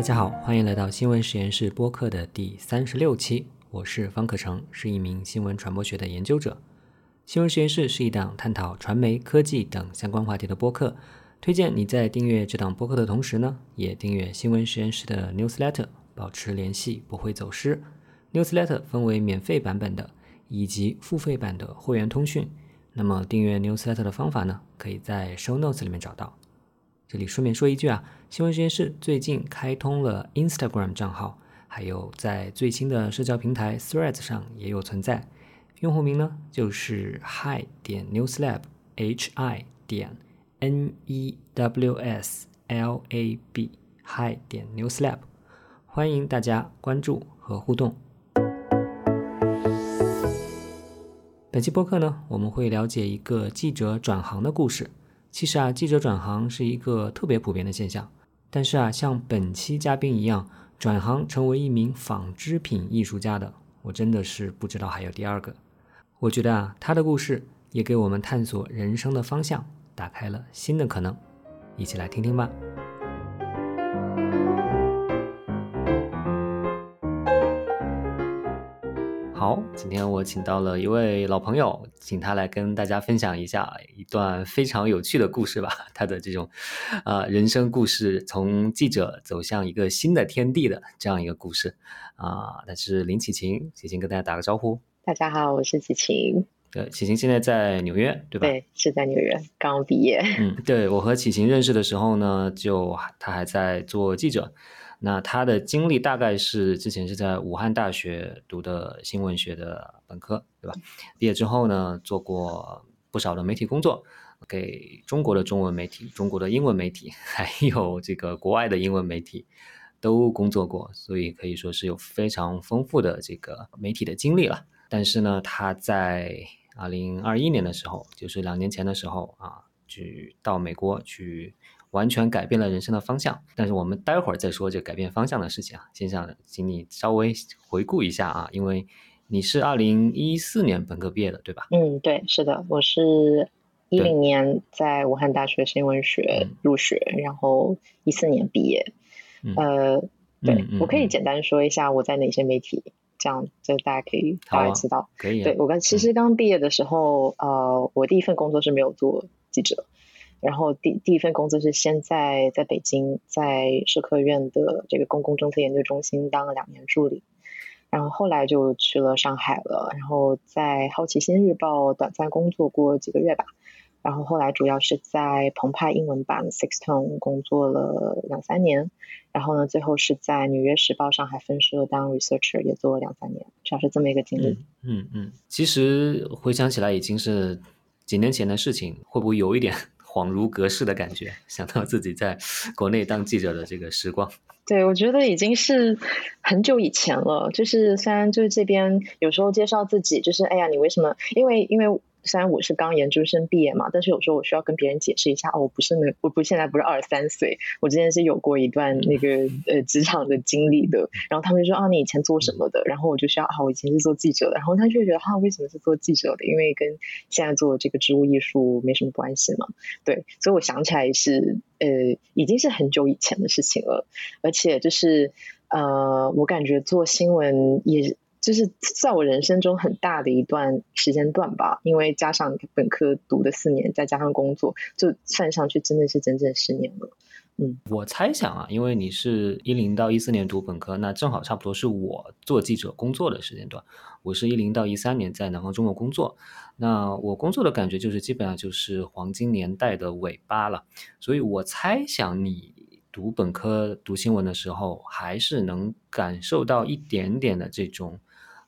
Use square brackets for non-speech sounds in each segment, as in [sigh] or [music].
大家好，欢迎来到新闻实验室播客的第三十六期。我是方可成，是一名新闻传播学的研究者。新闻实验室是一档探讨传媒、科技等相关话题的播客。推荐你在订阅这档播客的同时呢，也订阅新闻实验室的 newsletter，保持联系，不会走失。newsletter 分为免费版本的以及付费版的会员通讯。那么订阅 newsletter 的方法呢，可以在 show notes 里面找到。这里顺便说一句啊，新闻实验室最近开通了 Instagram 账号，还有在最新的社交平台 Threads 上也有存在。用户名呢就是 hi 点 newslab，h i 点 n e w s l a b，hi 点 newslab，欢迎大家关注和互动。本期播客呢，我们会了解一个记者转行的故事。其实啊，记者转行是一个特别普遍的现象。但是啊，像本期嘉宾一样转行成为一名纺织品艺术家的，我真的是不知道还有第二个。我觉得啊，他的故事也给我们探索人生的方向打开了新的可能。一起来听听吧。好，今天我请到了一位老朋友，请他来跟大家分享一下一段非常有趣的故事吧。他的这种，呃，人生故事，从记者走向一个新的天地的这样一个故事啊。他是林启晴，启晴跟大家打个招呼。大家好，我是启晴。对，启晴现在在纽约，对吧？对，是在纽约，刚毕业。嗯，对我和启晴认识的时候呢，就他还在做记者。那他的经历大概是之前是在武汉大学读的新闻学的本科，对吧？毕业之后呢，做过不少的媒体工作，给中国的中文媒体、中国的英文媒体，[laughs] 还有这个国外的英文媒体都工作过，所以可以说是有非常丰富的这个媒体的经历了。但是呢，他在二零二一年的时候，就是两年前的时候啊，去到美国去。完全改变了人生的方向，但是我们待会儿再说这改变方向的事情啊。先想请你稍微回顾一下啊，因为你是二零一四年本科毕业的，对吧？嗯，对，是的，我是一零年在武汉大学新闻学入学，然后一四年毕业。呃，对我可以简单说一下我在哪些媒体，这样就大家可以大概知道。可以。对我刚其实刚毕业的时候，呃，我第一份工作是没有做记者。然后第第一份工作是先在在北京，在社科院的这个公共政策研究中心当了两年助理，然后后来就去了上海了，然后在好奇心日报短暂工作过几个月吧，然后后来主要是在澎湃英文版 Sixtone 工作了两三年，然后呢，最后是在纽约时报上海分社当 researcher 也做了两三年，主要是这么一个经历。嗯嗯，其实回想起来已经是几年前的事情，会不会有一点？恍如隔世的感觉，[laughs] 想到自己在国内当记者的这个时光。对，我觉得已经是很久以前了。就是虽然就是这边有时候介绍自己，就是哎呀，你为什么？因为因为。虽然我是刚研究生毕业嘛，但是有时候我需要跟别人解释一下哦，我不是那我不现在不是二十三岁，我之前是有过一段那个呃职场的经历的。然后他们就说啊，你以前做什么的？然后我就需要啊，我以前是做记者的。然后他就觉得啊，为什么是做记者的？因为跟现在做这个植物艺术没什么关系嘛。对，所以我想起来是呃，已经是很久以前的事情了。而且就是呃，我感觉做新闻也。就是在我人生中很大的一段时间段吧，因为加上本科读的四年，再加上工作，就算上去真的是整整十年了。嗯，我猜想啊，因为你是一零到一四年读本科，那正好差不多是我做记者工作的时间段。我是一零到一三年在南方中国工作，那我工作的感觉就是基本上就是黄金年代的尾巴了。所以我猜想你读本科读新闻的时候，还是能感受到一点点的这种。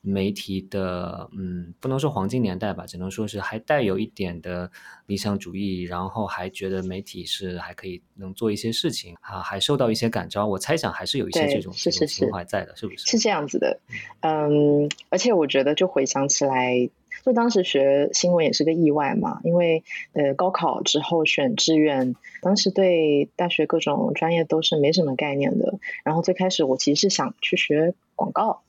媒体的，嗯，不能说黄金年代吧，只能说是还带有一点的理想主义，然后还觉得媒体是还可以能做一些事情啊，还受到一些感召。我猜想还是有一些这种这种情怀在的，是不是？是这样子的，嗯，而且我觉得就回想起来，就当时学新闻也是个意外嘛，因为呃高考之后选志愿，当时对大学各种专业都是没什么概念的，然后最开始我其实是想去学广告。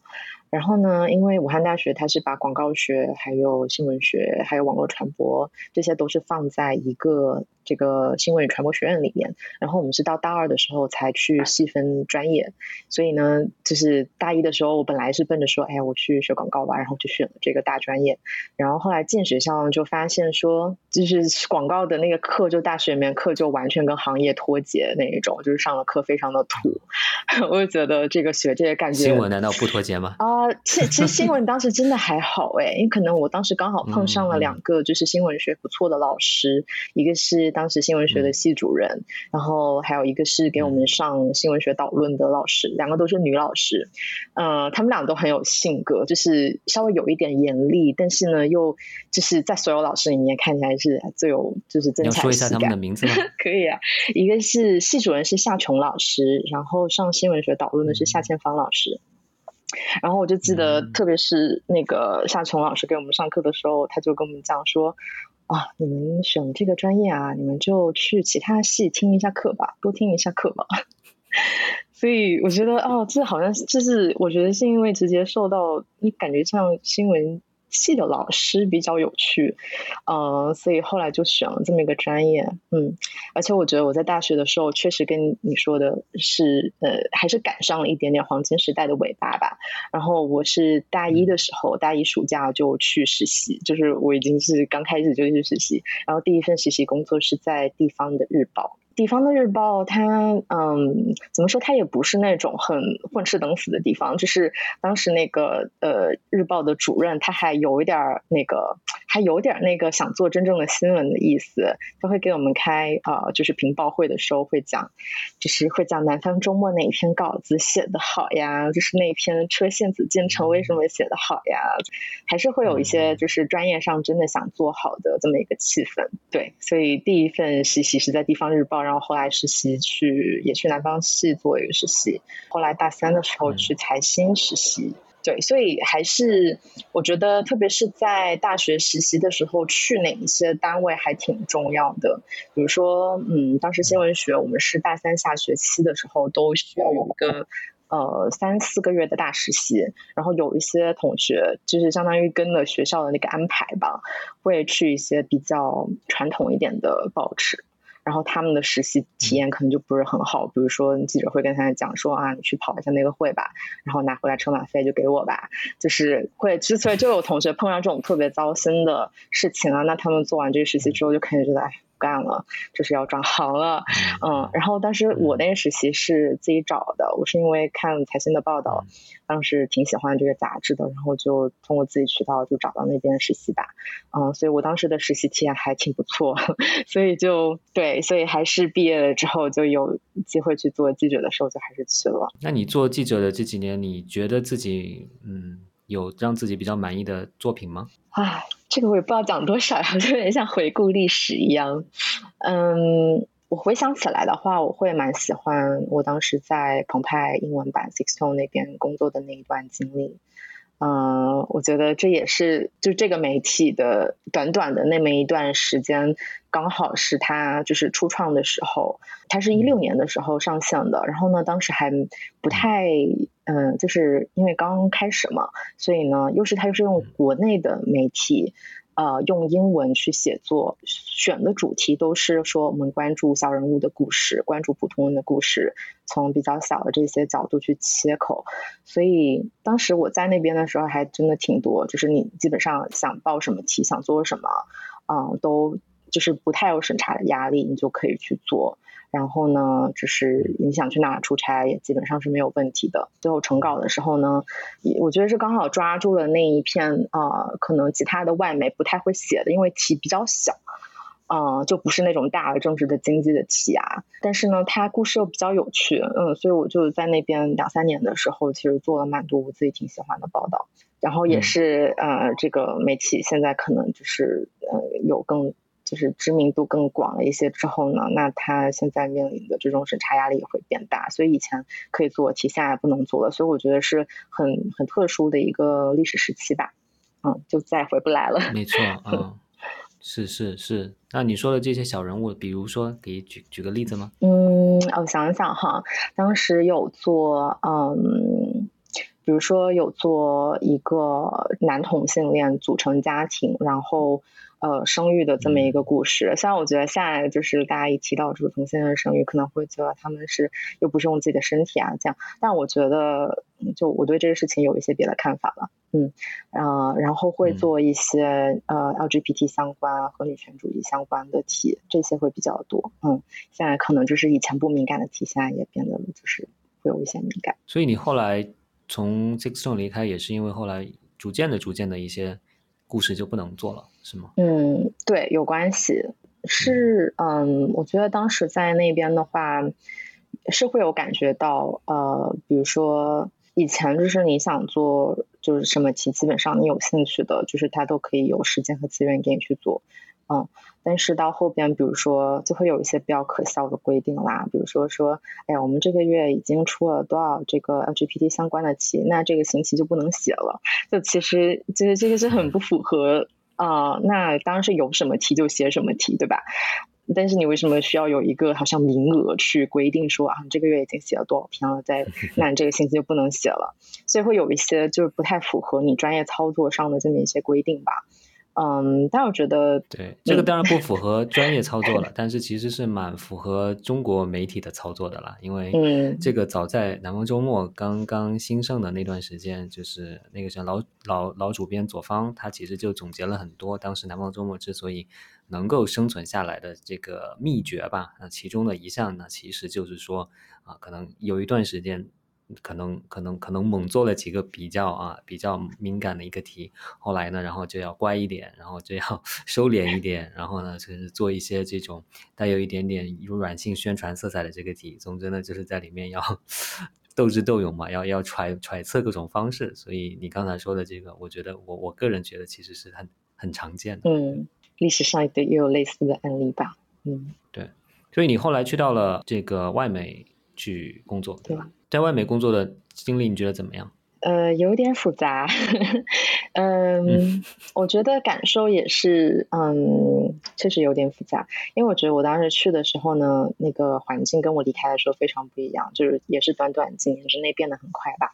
然后呢，因为武汉大学它是把广告学、还有新闻学、还有网络传播这些都是放在一个这个新闻与传播学院里面，然后我们是到大二的时候才去细分专业，所以呢，就是大一的时候我本来是奔着说，哎呀，我去学广告吧，然后就选了这个大专业，然后后来进学校就发现说，就是广告的那个课，就大学里面课就完全跟行业脱节那一种，就是上了课非常的土，[laughs] 我就觉得这个学这个感觉，新闻难道不脱节吗？[laughs] 啊，其其实新闻当时真的还好哎，因为可能我当时刚好碰上了两个就是新闻学不错的老师，一个是当时新闻学的系主任，然后还有一个是给我们上新闻学导论的老师，两个都是女老师，嗯，他们俩都很有性格，就是稍微有一点严厉，但是呢，又就是在所有老师里面看起来是最有就是真才说一下他们的名字吗？[laughs] 可以啊，一个是系主任是夏琼老师，然后上新闻学导论的是夏千芳老师。然后我就记得，特别是那个夏琼老师给我们上课的时候，他就跟我们讲说：“啊，你们选这个专业啊，你们就去其他系听一下课吧，多听一下课吧。[laughs] ”所以我觉得，哦，这好像就是，我觉得是因为直接受到，你感觉像新闻。系的老师比较有趣，呃，所以后来就选了这么一个专业，嗯，而且我觉得我在大学的时候确实跟你说的是，呃，还是赶上了一点点黄金时代的尾巴吧。然后我是大一的时候，大一暑假就去实习，就是我已经是刚开始就去实习，然后第一份实习工作是在地方的日报。地方的日报，它嗯，怎么说？它也不是那种很混吃等死的地方。就是当时那个呃，日报的主任，他还有一点儿那个，还有点那个想做真正的新闻的意思。他会给我们开呃，就是评报会的时候会讲，就是会讲南方周末哪一篇稿子写的好呀，就是那篇车线子进城为什么写的好呀，还是会有一些就是专业上真的想做好的这么一个气氛。对，所以第一份实习是在地方日报。然后后来实习去也去南方系做一个实习，后来大三的时候去财新实习，对，所以还是我觉得，特别是在大学实习的时候，去哪一些单位还挺重要的。比如说，嗯，当时新闻学我们是大三下学期的时候都需要有一个呃三四个月的大实习，然后有一些同学就是相当于跟了学校的那个安排吧，会去一些比较传统一点的报纸。然后他们的实习体验可能就不是很好，比如说记者会跟他讲说啊，你去跑一下那个会吧，然后拿回来车马费就给我吧，就是会，之所以就有同学碰上这种特别糟心的事情啊，那他们做完这个实习之后就开始觉得哎。干了，就是要转行了，嗯，然后当时我那个实习是自己找的，我是因为看财新的报道，当时挺喜欢这个杂志的，然后就通过自己渠道就找到那边实习吧，嗯，所以我当时的实习体验还挺不错，[laughs] 所以就对，所以还是毕业了之后就有机会去做记者的时候就还是去了。那你做记者的这几年，你觉得自己嗯？有让自己比较满意的作品吗？唉，这个我也不知道讲多少，呀，[laughs] 就有点像回顾历史一样。嗯，我回想起来的话，我会蛮喜欢我当时在澎湃英文版 Six Tone 那边工作的那一段经历。嗯，我觉得这也是就这个媒体的短短的那么一段时间，刚好是他就是初创的时候，他是一六年的时候上线的，然后呢，当时还不太嗯，就是因为刚开始嘛，所以呢，又是他又是用国内的媒体。呃，用英文去写作，选的主题都是说我们关注小人物的故事，关注普通人的故事，从比较小的这些角度去切口。所以当时我在那边的时候，还真的挺多，就是你基本上想报什么题，想做什么，嗯，都就是不太有审查的压力，你就可以去做。然后呢，就是你想去哪出差，也基本上是没有问题的。最后成稿的时候呢，我觉得是刚好抓住了那一片啊，可能其他的外媒不太会写的，因为题比较小，啊，就不是那种大的政治的经济的题啊。但是呢，它故事又比较有趣，嗯，所以我就在那边两三年的时候，其实做了蛮多我自己挺喜欢的报道。然后也是呃，这个媒体现在可能就是呃，有更。就是知名度更广了一些之后呢，那他现在面临的这种审查压力也会变大，所以以前可以做题，现在不能做了，所以我觉得是很很特殊的一个历史时期吧，嗯，就再也回不来了。没错，[laughs] 嗯，是是是。那你说的这些小人物，比如说，可以举举个例子吗？嗯，我想想哈，当时有做，嗯，比如说有做一个男同性恋组成家庭，然后。呃生育的这么一个故事。虽然我觉得现在就是大家一提到这个同性恋生育，可能会觉得他们是又不是用自己的身体啊这样，但我觉得就我对这个事情有一些别的看法了。嗯，呃，然后会做一些呃 LGBT 相关和女权主义相关的题，这些会比较多。嗯，现在可能就是以前不敏感的题，现在也变得就是会有一些敏感。所以你后来从 Six Stone 离开，也是因为后来逐渐的、逐渐的一些故事就不能做了，是吗？嗯，对，有关系。是，嗯，我觉得当时在那边的话，是会有感觉到，呃，比如说。以前就是你想做就是什么题，基本上你有兴趣的，就是他都可以有时间和资源给你去做，嗯。但是到后边，比如说就会有一些比较可笑的规定啦，比如说说，哎呀，我们这个月已经出了多少这个 LGBT 相关的题，那这个星期就不能写了。就其实其实这个是很不符合啊。那当然是有什么题就写什么题，对吧？但是你为什么需要有一个好像名额去规定说啊，你这个月已经写了多少篇了，在 [laughs] 那你这个星期就不能写了，所以会有一些就是不太符合你专业操作上的这么一些规定吧。嗯，但我觉得对这个当然不符合 [laughs] 专业操作了，但是其实是蛮符合中国媒体的操作的啦。因为这个早在南方周末刚刚兴盛的那段时间，就是那个像老老老主编左方，他其实就总结了很多当时南方周末之所以能够生存下来的这个秘诀吧。那其中的一项呢，其实就是说啊，可能有一段时间。可能可能可能猛做了几个比较啊比较敏感的一个题，后来呢，然后就要乖一点，然后就要 [laughs] 收敛一点，然后呢，就是做一些这种带有一点点软性宣传色彩的这个题。总之呢，就是在里面要 [laughs] 斗智斗勇嘛，要要揣揣测各种方式。所以你刚才说的这个，我觉得我我个人觉得其实是很很常见的。嗯，历史上也有类似的案例吧。嗯，对。所以你后来去到了这个外媒去工作，对吧？在外美工作的经历，你觉得怎么样？呃，有点复杂。[laughs] 嗯，我觉得感受也是，嗯，确实有点复杂。因为我觉得我当时去的时候呢，那个环境跟我离开的时候非常不一样，就是也是短短几年之内变得很快吧。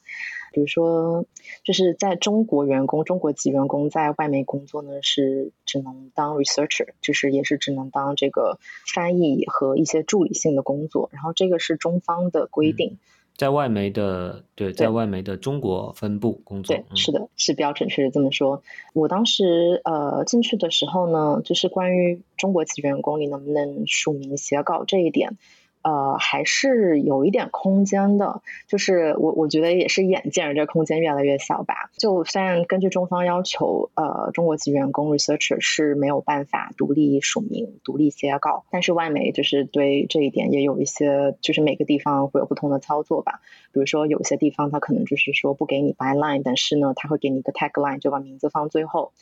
比如说，就是在中国员工、中国籍员工在外面工作呢，是只能当 researcher，就是也是只能当这个翻译和一些助理性的工作。然后这个是中方的规定。在外媒的对，在外媒的中国分部工作，对，是的，是标准，确实这么说。我当时呃进去的时候呢，就是关于中国籍员工你能不能署名写稿这一点。呃，还是有一点空间的，就是我我觉得也是眼见着这空间越来越小吧。就虽然根据中方要求，呃，中国籍员工 researcher 是没有办法独立署名、独立写稿，但是外媒就是对这一点也有一些，就是每个地方会有不同的操作吧。比如说有些地方他可能就是说不给你 byline，但是呢他会给你一个 tagline，就把名字放最后。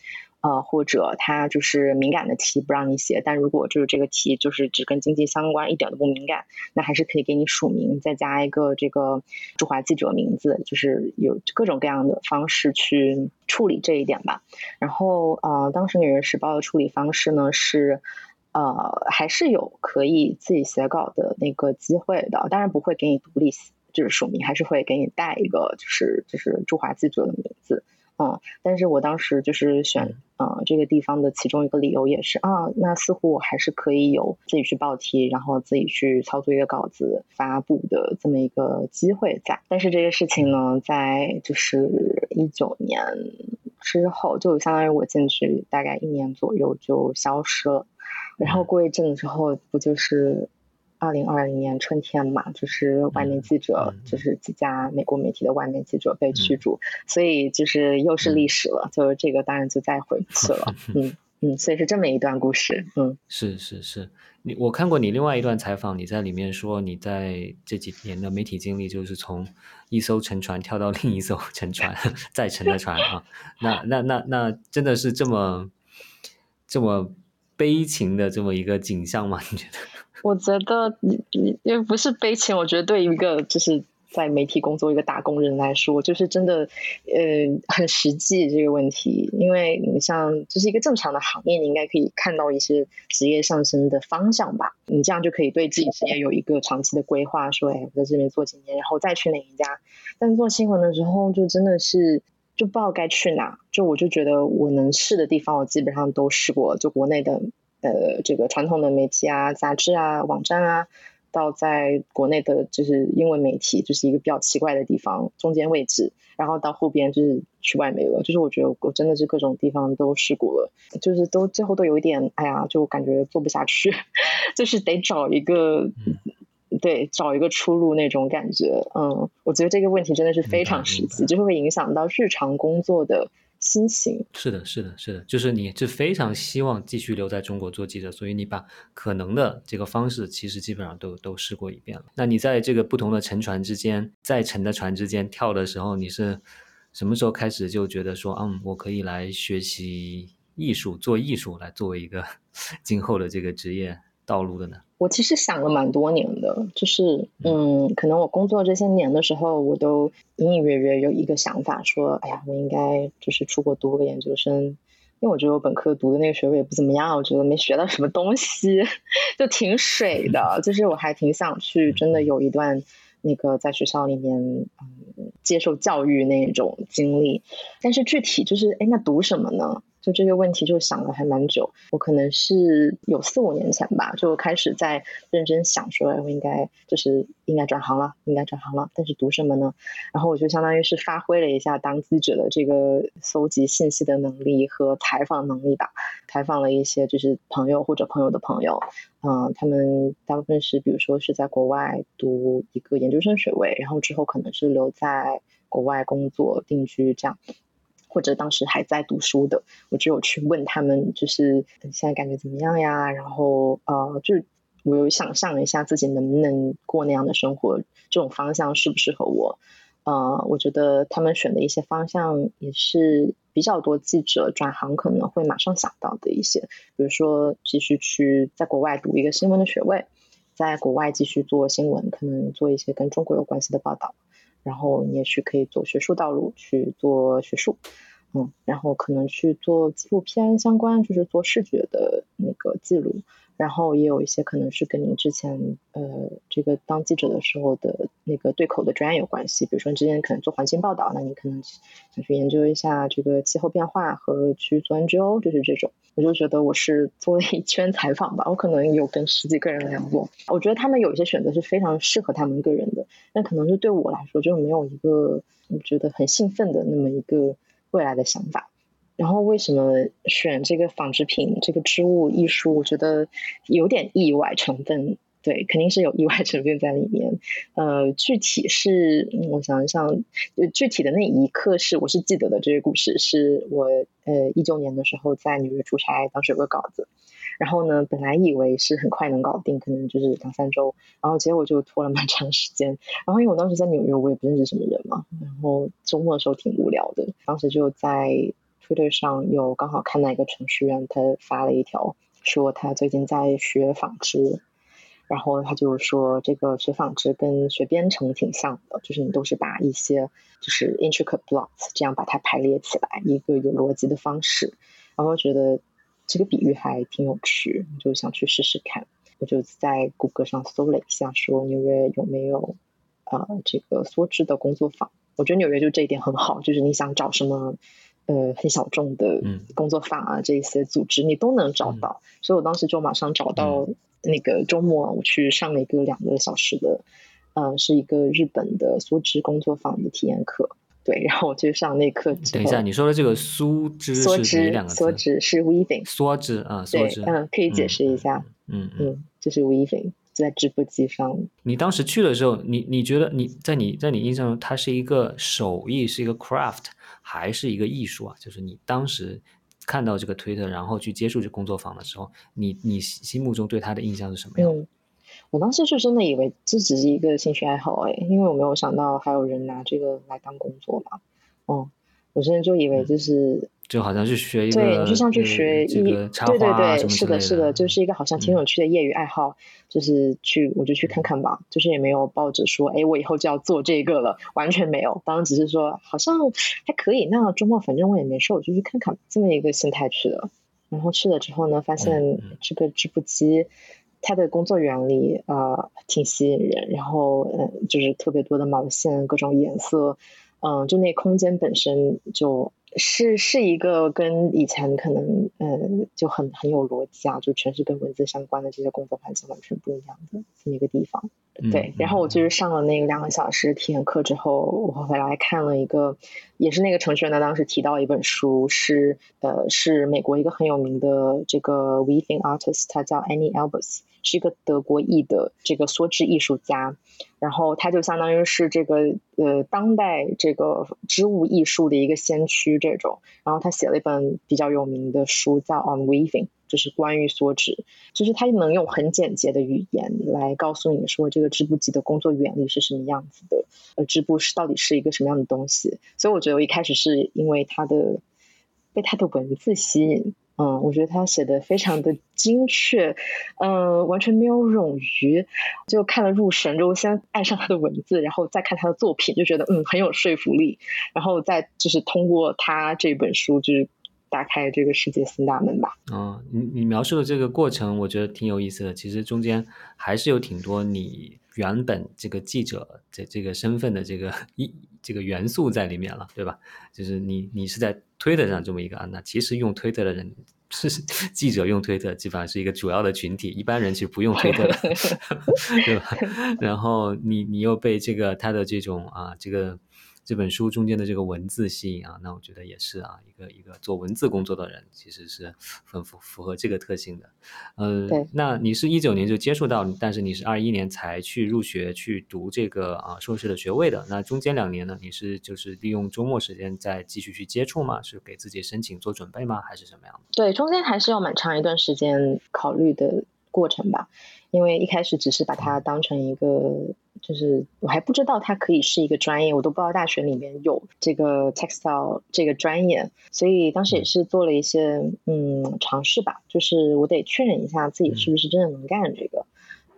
呃，或者他就是敏感的题不让你写，但如果就是这个题就是只跟经济相关，一点都不敏感，那还是可以给你署名，再加一个这个驻华记者名字，就是有各种各样的方式去处理这一点吧。然后呃，当时《纽约时报》的处理方式呢是，呃，还是有可以自己写稿的那个机会的，当然不会给你独立就是署名，还是会给你带一个就是就是驻华记者的名字。嗯，但是我当时就是选呃这个地方的其中一个理由也是啊，那似乎我还是可以有自己去报题，然后自己去操作一个稿子发布的这么一个机会在。但是这个事情呢，在就是一九年之后，就相当于我进去大概一年左右就消失了，然后过一阵子之后，不就是。二零二零年春天嘛，就是外面记者，就是几家美国媒体的外面记者被驱逐，所以就是又是历史了，就是这个当然就再回不去了。[laughs] 嗯嗯，所以是这么一段故事。嗯，是是是，你我看过你另外一段采访，你在里面说你在这几年的媒体经历，就是从一艘沉船跳到另一艘沉船 [laughs] 再沉的船啊，那那那那真的是这么这么悲情的这么一个景象吗？你觉得？我觉得你你因为不是悲情，我觉得对一个就是在媒体工作一个打工人来说，就是真的呃很实际这个问题。因为你像就是一个正常的行业，你应该可以看到一些职业上升的方向吧？你这样就可以对自己职业有一个长期的规划，说哎我在这边做几年，然后再去哪一家。但做新闻的时候，就真的是就不知道该去哪。就我就觉得我能试的地方，我基本上都试过。就国内的呃这个传统的媒体啊、杂志啊、网站啊。到在国内的就是英文媒体，就是一个比较奇怪的地方，中间位置，然后到后边就是去外媒了，就是我觉得我真的是各种地方都试过了，就是都最后都有一点，哎呀，就感觉做不下去，[laughs] 就是得找一个，对，找一个出路那种感觉，嗯，我觉得这个问题真的是非常实际，就是会影响到日常工作的。心情是的，是的，是的，就是你是非常希望继续留在中国做记者，所以你把可能的这个方式，其实基本上都都试过一遍了。那你在这个不同的沉船之间，在沉的船之间跳的时候，你是什么时候开始就觉得说，嗯，我可以来学习艺术，做艺术，来作为一个 [laughs] 今后的这个职业道路的呢？我其实想了蛮多年的，就是嗯，可能我工作这些年的时候，我都隐隐约约有一个想法，说，哎呀，我应该就是出国读个研究生，因为我觉得我本科读的那个学位也不怎么样，我觉得没学到什么东西，[laughs] 就挺水的。就是我还挺想去，真的有一段那个在学校里面嗯接受教育那种经历，但是具体就是，哎，那读什么呢？就这个问题就想了还蛮久，我可能是有四五年前吧，就开始在认真想说，我应该就是应该转行了，应该转行了，但是读什么呢？然后我就相当于是发挥了一下当记者的这个搜集信息的能力和采访能力吧，采访了一些就是朋友或者朋友的朋友，嗯，他们大部分是比如说是在国外读一个研究生学位，然后之后可能是留在在国外工作定居这样。或者当时还在读书的，我只有去问他们，就是现在感觉怎么样呀？然后呃，就我有想象一下自己能不能过那样的生活，这种方向适不适合我？呃，我觉得他们选的一些方向也是比较多记者转行可能会马上想到的一些，比如说继续去在国外读一个新闻的学位，在国外继续做新闻，可能做一些跟中国有关系的报道。然后你也是可以走学术道路去做学术，嗯，然后可能去做纪录片相关，就是做视觉的那个记录。然后也有一些可能是跟你之前呃这个当记者的时候的那个对口的专业有关系，比如说你之前可能做环境报道，那你可能想去研究一下这个气候变化和去做 NGO，就是这种。我就觉得我是做了一圈采访吧，我可能有跟十几个人聊过，我觉得他们有一些选择是非常适合他们个人的，那可能就对我来说就没有一个我觉得很兴奋的那么一个未来的想法。然后为什么选这个纺织品这个织物艺术？我觉得有点意外成分，对，肯定是有意外成分在里面。呃，具体是我想一想，具体的那一刻是我是记得的这个故事，是我呃一九年的时候在纽约出差，当时有个稿子，然后呢，本来以为是很快能搞定，可能就是两三周，然后结果就拖了蛮长时间。然后因为我当时在纽约，我也不认识什么人嘛，然后周末的时候挺无聊的，当时就在。Twitter 上有刚好看到一个程序员，他发了一条说他最近在学纺织，然后他就说这个学纺织跟学编程挺像的，就是你都是把一些就是 intricate blocks 这样把它排列起来，一个有逻辑的方式，然后觉得这个比喻还挺有趣，就想去试试看。我就在谷歌上搜了一下，说纽约有没有呃这个梭织的工作坊？我觉得纽约就这一点很好，就是你想找什么。呃，很小众的工作坊啊，这些组织你都能找到，所以我当时就马上找到那个周末，我去上了一个两个小时的，呃，是一个日本的梭织工作坊的体验课。对，然后我去上那课。等一下，你说的这个梭织是两个梭织是 weaving，梭织啊，梭织，嗯，可以解释一下，嗯嗯，就是 weaving。在织布机上，你当时去的时候，你你觉得你在你在你印象中，它是一个手艺，是一个 craft，还是一个艺术啊？就是你当时看到这个推特，然后去接触这工作坊的时候，你你心目中对它的印象是什么样？嗯，我当时就真的以为这只是一个兴趣爱好，哎，因为我没有想到还有人拿这个来当工作嘛。哦，我真的就以为就是。就好像去学一个，对，你就像去学一个，对对对，是的，是的，就是一个好像挺有趣的业余爱好，就是去我就去看看吧，就是也没有抱着说，哎，我以后就要做这个了，完全没有，当然只是说好像还可以，那周末反正我也没事，我就去看看，这么一个心态去的。然后去了之后呢，发现这个织布机，它的工作原理呃挺吸引人，然后嗯，就是特别多的毛线，各种颜色。嗯，就那空间本身就是是一个跟以前可能嗯就很很有逻辑啊，就全是跟文字相关的这些工作环境完全不一样的这么一个地方。对，然后我就是上了那个两个小时体验课之后，我回来看了一个，也是那个程序员他当时提到一本书，是呃是美国一个很有名的这个 weaving artist，他叫 Annie Albers，是一个德国裔的这个梭织艺术家，然后他就相当于是这个呃当代这个织物艺术的一个先驱这种，然后他写了一本比较有名的书叫 On Weaving。就是关于梭织，就是他能用很简洁的语言来告诉你说这个织布机的工作原理是什么样子的，呃，织布是到底是一个什么样的东西。所以我觉得我一开始是因为他的被他的文字吸引，嗯，我觉得他写的非常的精确，嗯，完全没有冗余，就看了入神，之后先爱上他的文字，然后再看他的作品，就觉得嗯很有说服力，然后再就是通过他这本书就是。打开这个世界新大门吧。嗯，你你描述的这个过程，我觉得挺有意思的。其实中间还是有挺多你原本这个记者这这个身份的这个一这个元素在里面了，对吧？就是你你是在推特上这么一个啊，那其实用推特的人是记者用推特，基本上是一个主要的群体，一般人其实不用推特的，[laughs] 对吧？然后你你又被这个他的这种啊这个。这本书中间的这个文字吸引啊，那我觉得也是啊，一个一个做文字工作的人，其实是很符符合这个特性的。嗯，对。那你是一九年就接触到，但是你是二一年才去入学去读这个啊硕士的学位的。那中间两年呢，你是就是利用周末时间再继续去接触吗？是给自己申请做准备吗？还是什么样的？对，中间还是要蛮长一段时间考虑的过程吧，因为一开始只是把它当成一个。就是我还不知道它可以是一个专业，我都不知道大学里面有这个 textile 这个专业，所以当时也是做了一些嗯尝试吧，就是我得确认一下自己是不是真的能干这个，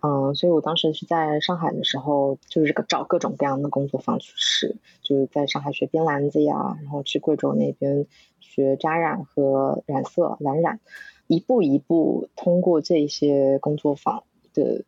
嗯，所以我当时是在上海的时候，就是找各种各样的工作坊去试，就是在上海学编篮子呀，然后去贵州那边学扎染和染色蓝染，一步一步通过这些工作坊的。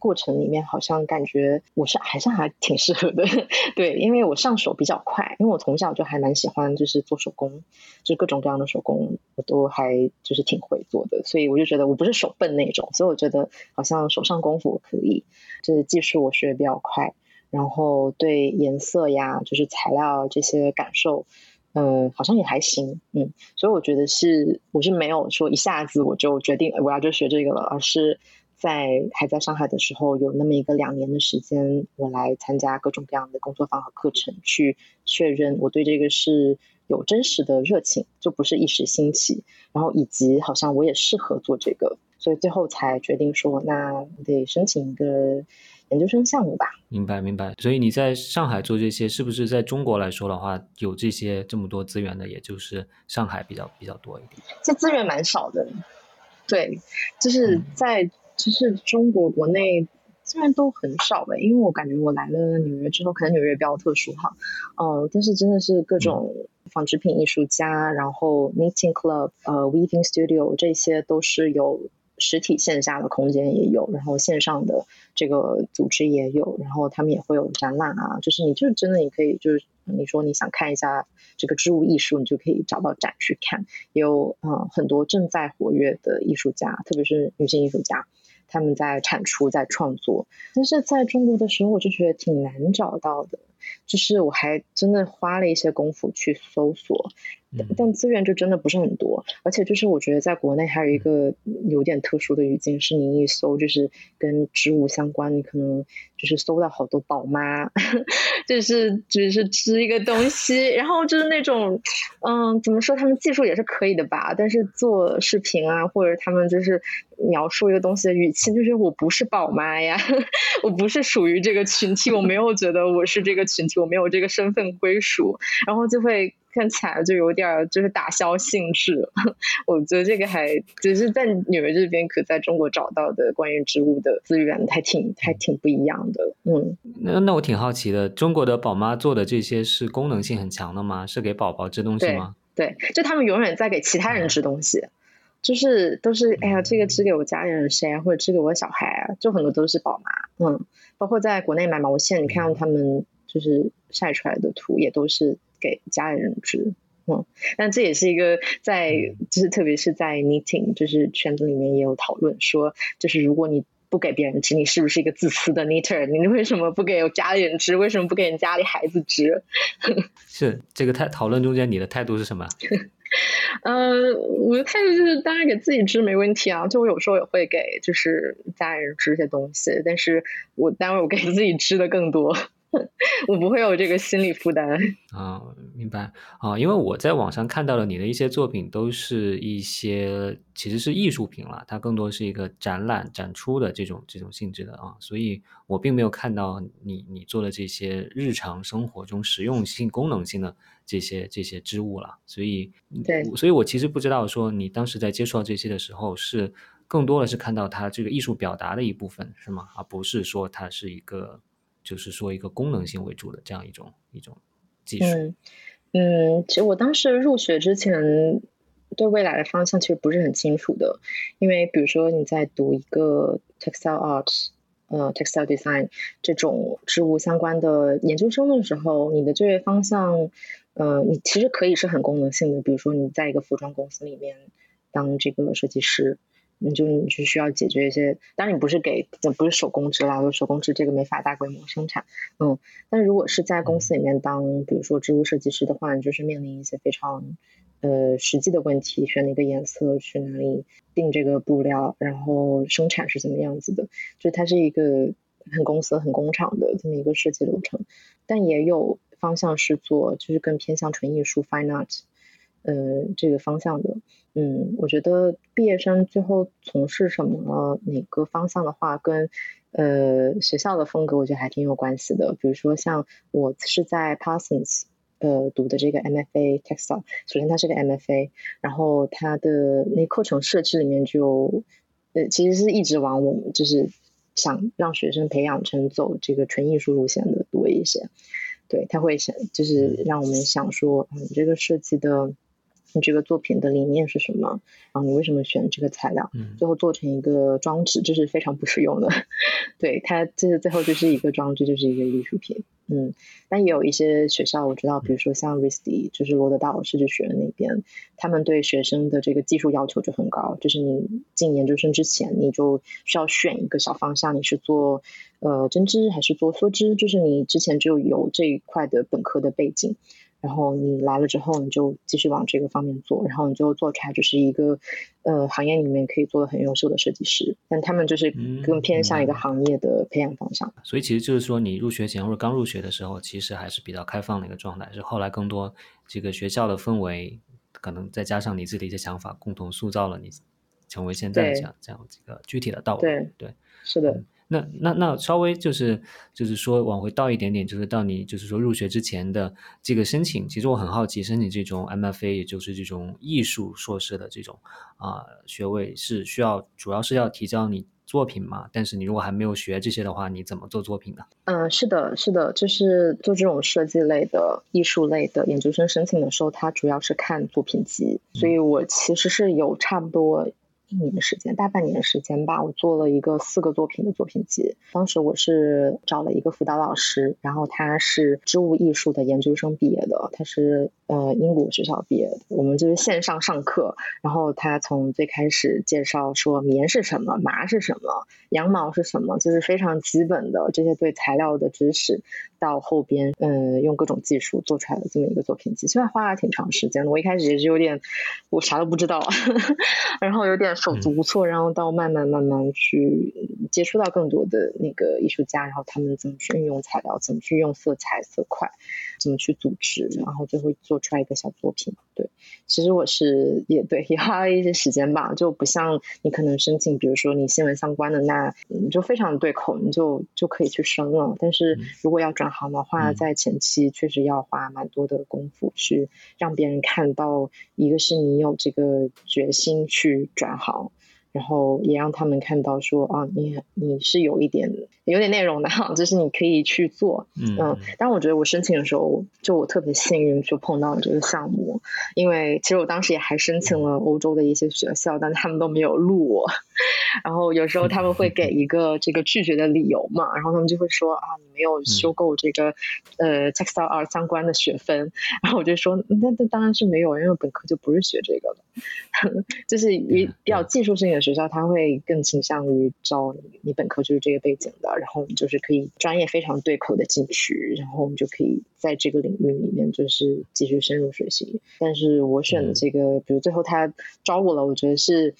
过程里面好像感觉我是还是还挺适合的，[laughs] 对，因为我上手比较快，因为我从小就还蛮喜欢就是做手工，就各种各样的手工我都还就是挺会做的，所以我就觉得我不是手笨那种，所以我觉得好像手上功夫我可以，就是技术我学的比较快，然后对颜色呀，就是材料这些感受，嗯，好像也还行，嗯，所以我觉得是我是没有说一下子我就决定我要就学这个了，而是。在还在上海的时候，有那么一个两年的时间，我来参加各种各样的工作坊和课程，去确认我对这个是有真实的热情，就不是一时兴起。然后以及好像我也适合做这个，所以最后才决定说，那得申请一个研究生项目吧。明白，明白。所以你在上海做这些，是不是在中国来说的话，有这些这么多资源的，也就是上海比较比较多一点？这资源蛮少的，对，就是在。其实中国国内虽然都很少的，因为我感觉我来了纽约之后，可能纽约比较特殊哈，嗯，但是真的是各种纺织品艺术家，然后 knitting club，呃，weaving studio 这些都是有实体线下的空间也有，然后线上的这个组织也有，然后他们也会有展览啊，就是你就真的你可以就是你说你想看一下这个织物艺术，你就可以找到展去看，也有嗯很多正在活跃的艺术家，特别是女性艺术家。他们在产出，在创作，但是在中国的时候，我就觉得挺难找到的。就是我还真的花了一些功夫去搜索，但资源就真的不是很多。而且就是我觉得在国内还有一个有点特殊的语境，是你一搜就是跟织物相关，你可能就是搜到好多宝妈，[laughs] 就是只是吃一个东西，然后就是那种，嗯，怎么说他们技术也是可以的吧，但是做视频啊，或者他们就是描述一个东西的语气，就是我不是宝妈呀，[laughs] 我不是属于这个群体，我没有觉得我是这个。群体我没有这个身份归属，然后就会看起来就有点就是打消兴致。[laughs] 我觉得这个还只是在纽约这边，可在中国找到的关于植物的资源还挺还挺不一样的。嗯，那那我挺好奇的，中国的宝妈做的这些是功能性很强的吗？是给宝宝织东西吗？对，就他们永远在给其他人织东西，就是都是哎呀，这个织给我家人谁啊，或者织给我小孩啊，就很多都是宝妈。嗯，包括在国内买毛线，你看他们。就是晒出来的图也都是给家里人知。嗯，但这也是一个在就是特别是在 meeting 就是圈子里面也有讨论说，就是如果你不给别人知，你是不是一个自私的 knitter？你为什么不给家里人知？为什么不给你家里孩子知？[laughs] 是这个态讨论中间，你的态度是什么？嗯，[laughs] 我的态度就是，当然给自己知没问题啊。就我有时候也会给就是家人知一些东西，但是我单位我给自己知的更多。[laughs] 我不会有这个心理负担 [laughs] 啊，明白啊，因为我在网上看到了你的一些作品，都是一些其实是艺术品了，它更多是一个展览展出的这种这种性质的啊，所以我并没有看到你你做的这些日常生活中实用性、功能性的这些这些织物了，所以对，所以我其实不知道说你当时在接触到这些的时候，是更多的是看到它这个艺术表达的一部分，是吗？而不是说它是一个。就是说，一个功能性为主的这样一种一种技术。嗯嗯，其实我当时入学之前，对未来的方向其实不是很清楚的。因为比如说你在读一个 textile art，呃，textile design 这种织物相关的研究生的时候，你的就业方向，呃，你其实可以是很功能性的。比如说你在一个服装公司里面当这个设计师。你就你就需要解决一些，当然你不是给不是手工织啦，手工织这个没法大规模生产，嗯，但如果是在公司里面当，比如说织物设计师的话，你就是面临一些非常呃实际的问题，选哪个颜色，去哪里定这个布料，然后生产是怎么样子的，就它是一个很公司很工厂的这么一个设计流程，但也有方向是做就是更偏向纯艺术 fine art，呃这个方向的。嗯，我觉得毕业生最后从事什么哪个方向的话，跟呃学校的风格，我觉得还挺有关系的。比如说像我是在 Parsons 呃读的这个 MFA Textile，首先它是个 MFA，然后它的那课程设置里面就呃其实是一直往我们就是想让学生培养成走这个纯艺术路线的多一些。对，他会想就是让我们想说，嗯，这个设计的。你这个作品的理念是什么？然后你为什么选这个材料？嗯，最后做成一个装置，这是非常不实用的。[laughs] 对它，这是最后就是一个装置，就是一个艺术品。嗯，但也有一些学校我知道，比如说像 RISD，就是罗德岛设计学院那边，他们对学生的这个技术要求就很高，就是你进研究生之前，你就需要选一个小方向，你是做呃针织还是做梭织，就是你之前就有这一块的本科的背景。然后你来了之后，你就继续往这个方面做，然后你就做出来就是一个，呃，行业里面可以做的很优秀的设计师。但他们就是更偏向一个行业的培养方向。所以其实就是说，你入学前或者刚入学的时候，其实还是比较开放的一个状态。是后来更多这个学校的氛围，可能再加上你自己的一些想法，共同塑造了你成为现在这样这样几个具体的道路。对对，是的。那那那稍微就是就是说往回倒一点点，就是到你就是说入学之前的这个申请，其实我很好奇，申请这种 MFA，也就是这种艺术硕士的这种啊学位，是需要主要是要提交你作品嘛？但是你如果还没有学这些的话，你怎么做作品呢？嗯，是的，是的，就是做这种设计类的、艺术类的研究生申请的时候，它主要是看作品集，所以我其实是有差不多。一年时间，大半年时间吧，我做了一个四个作品的作品集。当时我是找了一个辅导老师，然后他是织物艺术的研究生毕业的，他是呃英国学校毕业的。我们就是线上上课，然后他从最开始介绍说棉是什么，麻是什么，羊毛是什么，就是非常基本的这些对材料的知识，到后边嗯用各种技术做出来的这么一个作品集，其实花了挺长时间的。我一开始也是有点，我啥都不知道，[laughs] 然后有点。手足无措，然后到慢慢慢慢去接触到更多的那个艺术家，然后他们怎么去运用材料，怎么去用色彩色块，怎么去组织，然后最后做出来一个小作品。对，其实我是也对也花了一些时间吧，就不像你可能申请，比如说你新闻相关的，那你就非常对口，你就就可以去升了。但是如果要转行的话，在前期确实要花蛮多的功夫去让别人看到，一个是你有这个决心去转行。然后也让他们看到说啊，你你是有一点有点内容的哈，就是你可以去做，嗯。但我觉得我申请的时候，就我特别幸运，就碰到了这个项目，因为其实我当时也还申请了欧洲的一些学校，但他们都没有录我。[laughs] 然后有时候他们会给一个这个拒绝的理由嘛，然后他们就会说啊，你没有修够这个呃 textile art 相关的学分，[laughs] 然后我就说那那当然是没有，因为本科就不是学这个的，[laughs] 就是一比较技术性的学校，他会更倾向于招你，你本科就是这个背景的，然后你就是可以专业非常对口的进去，然后我们就可以在这个领域里面就是继续深入学习。但是我选的这个，比如最后他招我了，我觉得是。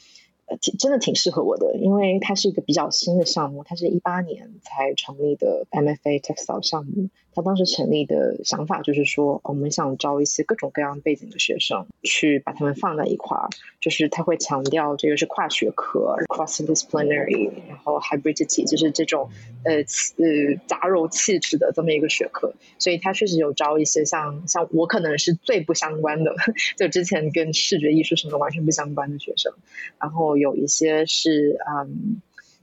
挺真的挺适合我的，因为它是一个比较新的项目，它是一八年才成立的 MFA Textile 项目。他当时成立的想法就是说，我们想招一些各种各样背景的学生，去把他们放在一块儿。就是他会强调这个是跨学科，cross disciplinary，然后 hybridity，就是这种呃呃杂糅气质的这么一个学科。所以他确实有招一些像像我可能是最不相关的，[laughs] 就之前跟视觉艺术什么完全不相关的学生。然后有一些是嗯。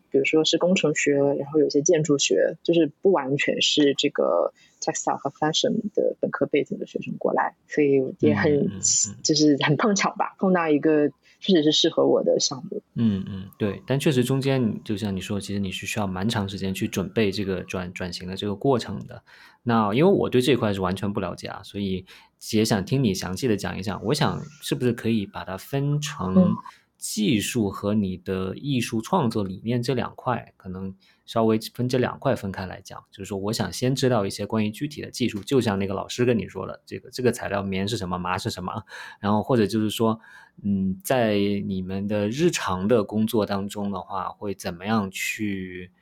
比如说是工程学，然后有些建筑学，就是不完全是这个 textile 和 fashion 的本科背景的学生过来，所以也很就是很碰巧吧，碰到一个确实是适合我的项目。嗯嗯，对，但确实中间就像你说，其实你是需要蛮长时间去准备这个转转型的这个过程的。那因为我对这块是完全不了解啊，所以也想听你详细的讲一讲。我想是不是可以把它分成？技术和你的艺术创作理念这两块，可能稍微分这两块分开来讲。就是说，我想先知道一些关于具体的技术，就像那个老师跟你说的，这个这个材料棉是什么，麻是什么。然后或者就是说，嗯，在你们的日常的工作当中的话，会怎么样去？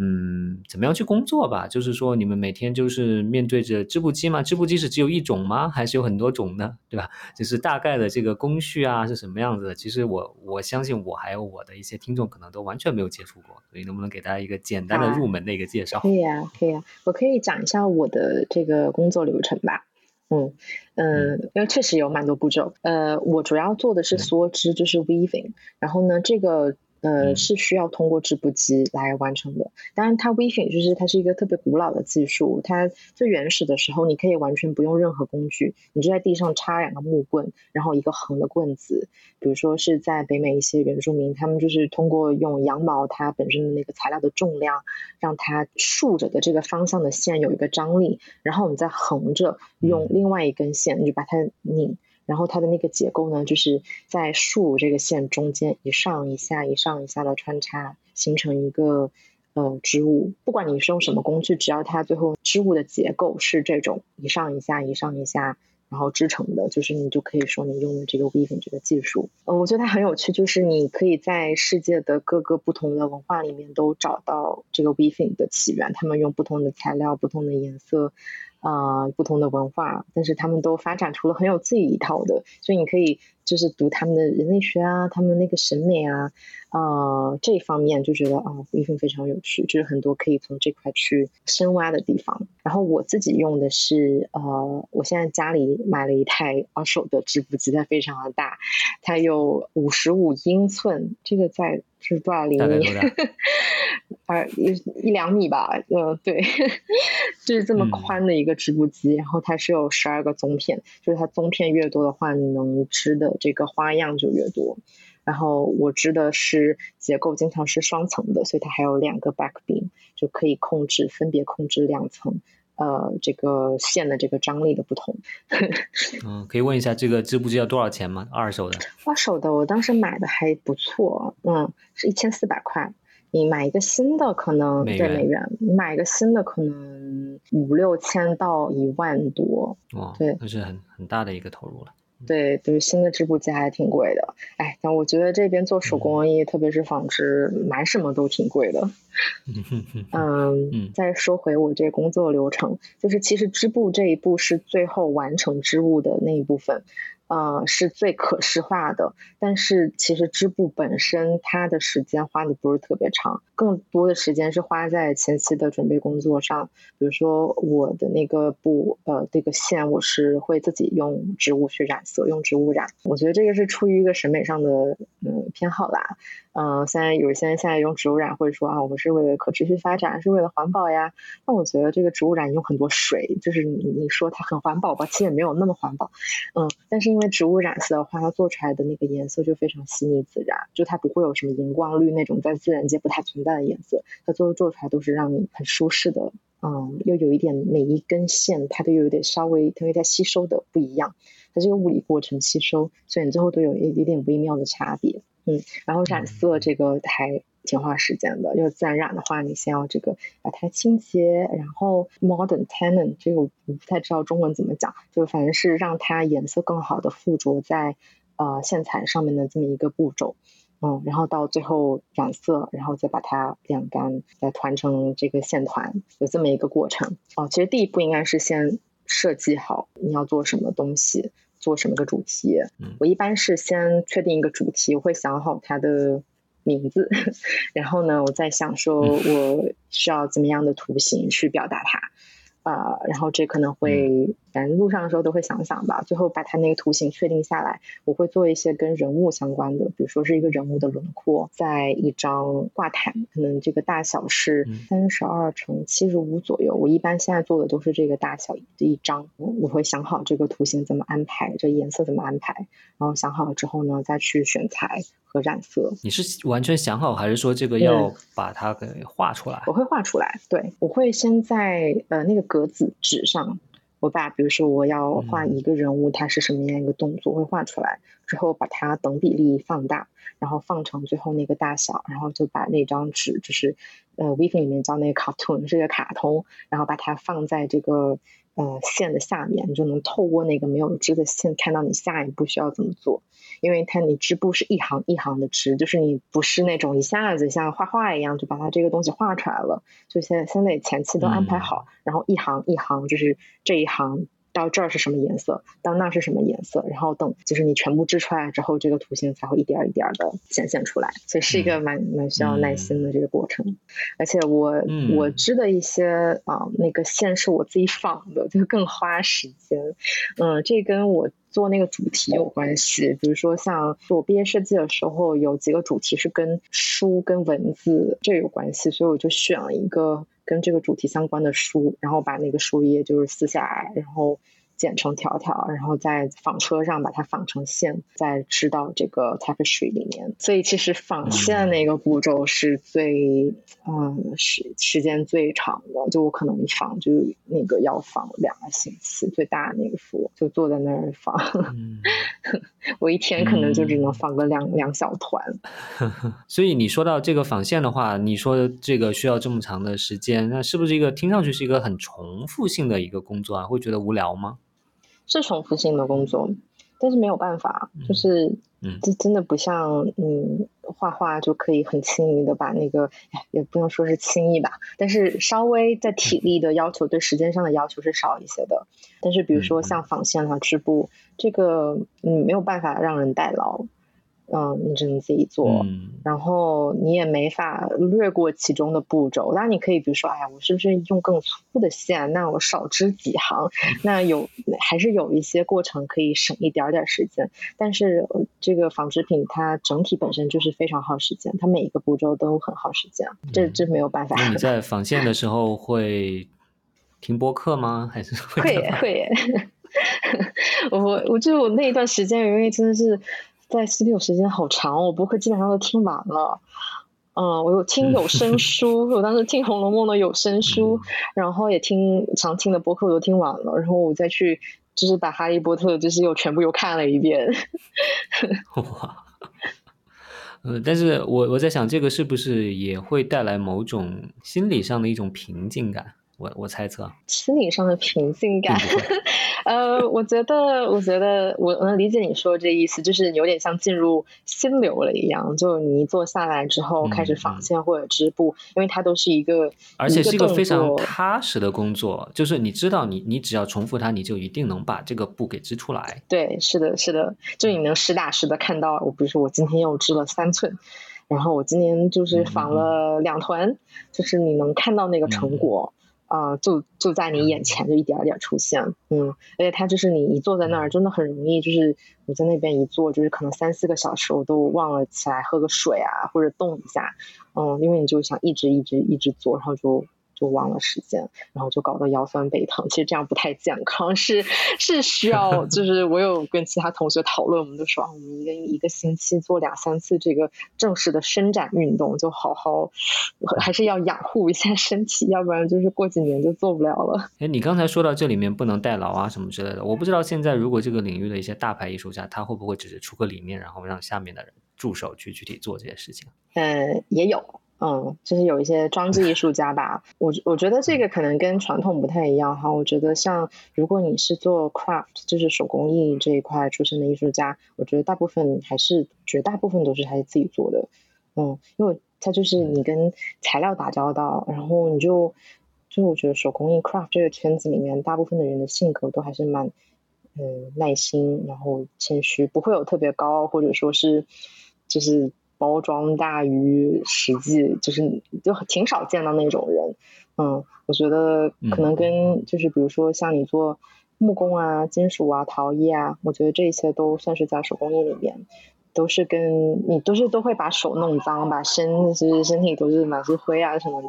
嗯，怎么样去工作吧？就是说，你们每天就是面对着织布机吗？织布机是只有一种吗？还是有很多种呢？对吧？就是大概的这个工序啊是什么样子的？其实我我相信我还有我的一些听众可能都完全没有接触过，所以能不能给大家一个简单的入门的一个介绍？可以啊，可以啊，我可以讲一下我的这个工作流程吧。嗯嗯，因为确实有蛮多步骤。呃，我主要做的是梭织，就是 weaving。然后呢，这个。呃，是需要通过织布机来完成的。当然，它 weaving 就是它是一个特别古老的技术。它最原始的时候，你可以完全不用任何工具，你就在地上插两个木棍，然后一个横的棍子。比如说是在北美一些原住民，他们就是通过用羊毛它本身的那个材料的重量，让它竖着的这个方向的线有一个张力，然后我们再横着用另外一根线，你就把它拧。然后它的那个结构呢，就是在竖这个线中间一上一下、一上一下的穿插，形成一个呃织物。不管你是用什么工具，只要它最后织物的结构是这种一上一下、一上一下，然后织成的，就是你就可以说你用的这个 weaving 这个技术。呃，我觉得它很有趣，就是你可以在世界的各个不同的文化里面都找到这个 weaving 的起源，他们用不同的材料、不同的颜色。啊，不同的文化，但是他们都发展出了很有自己一套的，所以你可以就是读他们的人类学啊，他们那个审美啊，呃这一方面就觉得啊，一份非常有趣，就是很多可以从这块去深挖的地方。然后我自己用的是呃，我现在家里买了一台 [laughs] 二手的织布机，它非常的大，它有五十五英寸，这个在是多少厘米？[laughs] 二一一两米吧，呃，对，[laughs] 就是这么宽的一个织布机，然后它是有十二个宗片，就是它宗片越多的话，你能织的这个花样就越多。然后我织的是结构，经常是双层的，所以它还有两个 back beam，就可以控制分别控制两层，呃，这个线的这个张力的不同。嗯，可以问一下这个织布机要多少钱吗？二手的？二手的，我当时买的还不错，嗯，是一千四百块。你买一个新的可能对美元，你买一个新的可能五六千到一万多，哇，对，那是很很大的一个投入了。对，就是新的织布机还挺贵的，哎，但我觉得这边做手工艺，特别是纺织，买什么都挺贵的。[laughs] 嗯，再说回我这工作流程，就是其实织布这一步是最后完成织物的那一部分。呃，是最可视化的，但是其实织布本身它的时间花的不是特别长，更多的时间是花在前期的准备工作上。比如说我的那个布，呃，这个线我是会自己用植物去染色，用植物染。我觉得这个是出于一个审美上的嗯偏好啦。嗯，现在有些人现在用植物染会说啊，我们是为了可持续发展，是为了环保呀。但我觉得这个植物染用很多水，就是你说它很环保吧，其实也没有那么环保。嗯，但是因为植物染色的话，它做出来的那个颜色就非常细腻自然，就它不会有什么荧光绿那种在自然界不太存在的颜色，它最后做出来都是让你很舒适的，嗯，又有一点每一根线它都有点稍微因为它吸收的不一样，它这个物理过程吸收，所以你最后都有一一点微妙的差别，嗯，然后染色这个还。挺花时间的，要自然染的话，你先要这个把它清洁，然后 modern tannin 这个我不太知道中文怎么讲，就反正是让它颜色更好的附着在呃线材上面的这么一个步骤，嗯，然后到最后染色，然后再把它晾干，再团成这个线团，有这么一个过程。哦，其实第一步应该是先设计好你要做什么东西，做什么个主题。我一般是先确定一个主题，我会想好它的。名字，[laughs] 然后呢，我再想说，我需要怎么样的图形去表达它。呃，然后这可能会，反正路上的时候都会想想吧。最后把它那个图形确定下来，我会做一些跟人物相关的，比如说是一个人物的轮廓，在一张挂毯，可能这个大小是三十二乘七十五左右。我一般现在做的都是这个大小的一张，我会想好这个图形怎么安排，这颜色怎么安排，然后想好了之后呢，再去选材和染色。你是完全想好，还是说这个要把它给画出来？我会画出来，对，我会先在呃那个。格子纸上，我把比如说我要画一个人物，他是什么样一个动作，会画出来之后，把它等比例放大，然后放成最后那个大小，然后就把那张纸，就是呃 v i v 里面叫那个 cartoon 是个卡通，然后把它放在这个呃线的下面，你就能透过那个没有织的线看到你下一步需要怎么做。因为它你织布是一行一行的织，就是你不是那种一下子像画画一样就把它这个东西画出来了，就现在先得前期都安排好，然后一行一行就是这一行。到这儿是什么颜色，到那是什么颜色，然后等就是你全部织出来之后，这个图形才会一点一点的显现出来，所以是一个蛮蛮需要耐心的这个过程。而且我我织的一些啊那个线是我自己仿的，就更花时间。嗯，这跟我做那个主题有关系。比如说像我毕业设计的时候，有几个主题是跟书跟文字这有关系，所以我就选了一个。跟这个主题相关的书，然后把那个书页就是撕下来，然后剪成条条，然后在纺车上把它纺成线，再织到这个 tapestry 里面。所以其实纺线那个步骤是最，嗯，时时间最长的。就我可能纺就那个要纺两个星期，最大那个幅就坐在那儿纺。[laughs] 我一天可能就只能放个两两小团，[laughs] 所以你说到这个纺线的话，你说这个需要这么长的时间，那是不是一个听上去是一个很重复性的一个工作啊？会觉得无聊吗？是重复性的工作，但是没有办法，就是这真的不像嗯画画就可以很轻易的把那个，也不能说是轻易吧，但是稍微在体力的要求对时间上的要求是少一些的。但是比如说像纺线啊织布。这个嗯没有办法让人代劳，嗯，你只能自己做，然后你也没法略过其中的步骤。当然你可以比如说，哎呀，我是不是用更粗的线？那我少织几行，[laughs] 那有还是有一些过程可以省一点点时间。但是这个纺织品它整体本身就是非常耗时间，它每一个步骤都很耗时间，这这没有办法。你 [laughs] 在纺线的时候会听播客吗？还是会会？[laughs] 我我就我那一段时间，因为真的是在 C P 有时间好长，我播客基本上都听完了。嗯，我有听有声 [laughs] 书，我当时听《红楼梦》的有声书，然后也听常听的播客，我都听完了。然后我再去就是把《哈利波特》就是又全部又看了一遍。[laughs] 哇，呃，但是我我在想，这个是不是也会带来某种心理上的一种平静感？我我猜测，心理上的平静感。[laughs] 呃，我觉得，我觉得我能理解你说这意思，就是有点像进入心流了一样。就你一坐下来之后，开始纺线或者织布，因为它都是一个，而且是一个非常踏实的工作。就是你知道，你你只要重复它，你就一定能把这个布给织出来。对，是的，是的，就你能实打实的看到，我比如说我今天又织了三寸，然后我今年就是纺了两团，就是你能看到那个成果。啊，就就在你眼前，就一点点出现，嗯，而且它就是你一坐在那儿，真的很容易，就是我在那边一坐，就是可能三四个小时，我都忘了起来喝个水啊，或者动一下，嗯，因为你就想一直一直一直坐，然后就就忘了时间，然后就搞得腰酸背疼。其实这样不太健康，是是需要，[laughs] 就是我有跟其他同学讨论，我们就说啊，我们一个一个星期做两三次这个正式的伸展运动，就好好还是要养护一下身体，要不然就是过几年就做不了了。哎，你刚才说到这里面不能代劳啊什么之类的，我不知道现在如果这个领域的一些大牌艺术家，他会不会只是出个理念，然后让下面的人助手去具体做这些事情？嗯，也有。嗯，就是有一些装置艺术家吧，我我觉得这个可能跟传统不太一样哈。我觉得像如果你是做 craft，就是手工艺这一块出身的艺术家，我觉得大部分还是绝大部分都是还是自己做的。嗯，因为他就是你跟材料打交道，然后你就就我觉得手工艺 craft 这个圈子里面，大部分的人的性格都还是蛮嗯耐心，然后谦虚，不会有特别高傲或者说是就是。包装大于实际，就是就挺少见到那种人。嗯，我觉得可能跟就是比如说像你做木工啊、金属啊、陶艺啊，我觉得这些都算是在手工艺里面。都是跟你都是都会把手弄脏，把身就是身体都是满是灰啊什么的，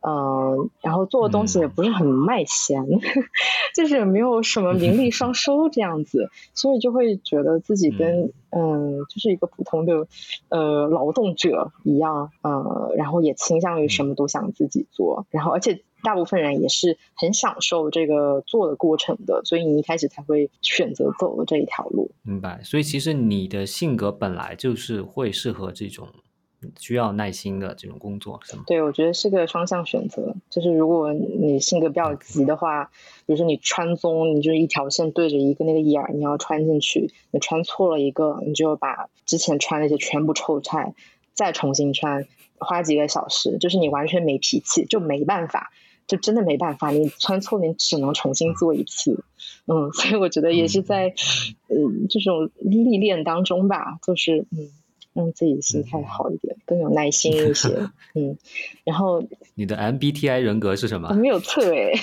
嗯，然后做的东西也不是很卖钱，[laughs] 就是也没有什么名利双收这样子，所以就会觉得自己跟嗯。就是一个普通的呃劳动者一样，呃，然后也倾向于什么都想自己做，然后而且。大部分人也是很享受这个做的过程的，所以你一开始才会选择走了这一条路。明白。所以其实你的性格本来就是会适合这种需要耐心的这种工作，是吗？对，我觉得是个双向选择。就是如果你性格比较急的话，比如说你穿宗，你就一条线对着一个那个眼儿，你要穿进去，你穿错了一个，你就把之前穿那些全部抽出来，再重新穿，花几个小时，就是你完全没脾气，就没办法。就真的没办法，你穿错，你只能重新做一次。嗯，所以我觉得也是在，嗯，这种历练当中吧，就是嗯，让自己的心态好一点，更有耐心一些。[laughs] 嗯，然后你的 MBTI 人格是什么？我没有测诶，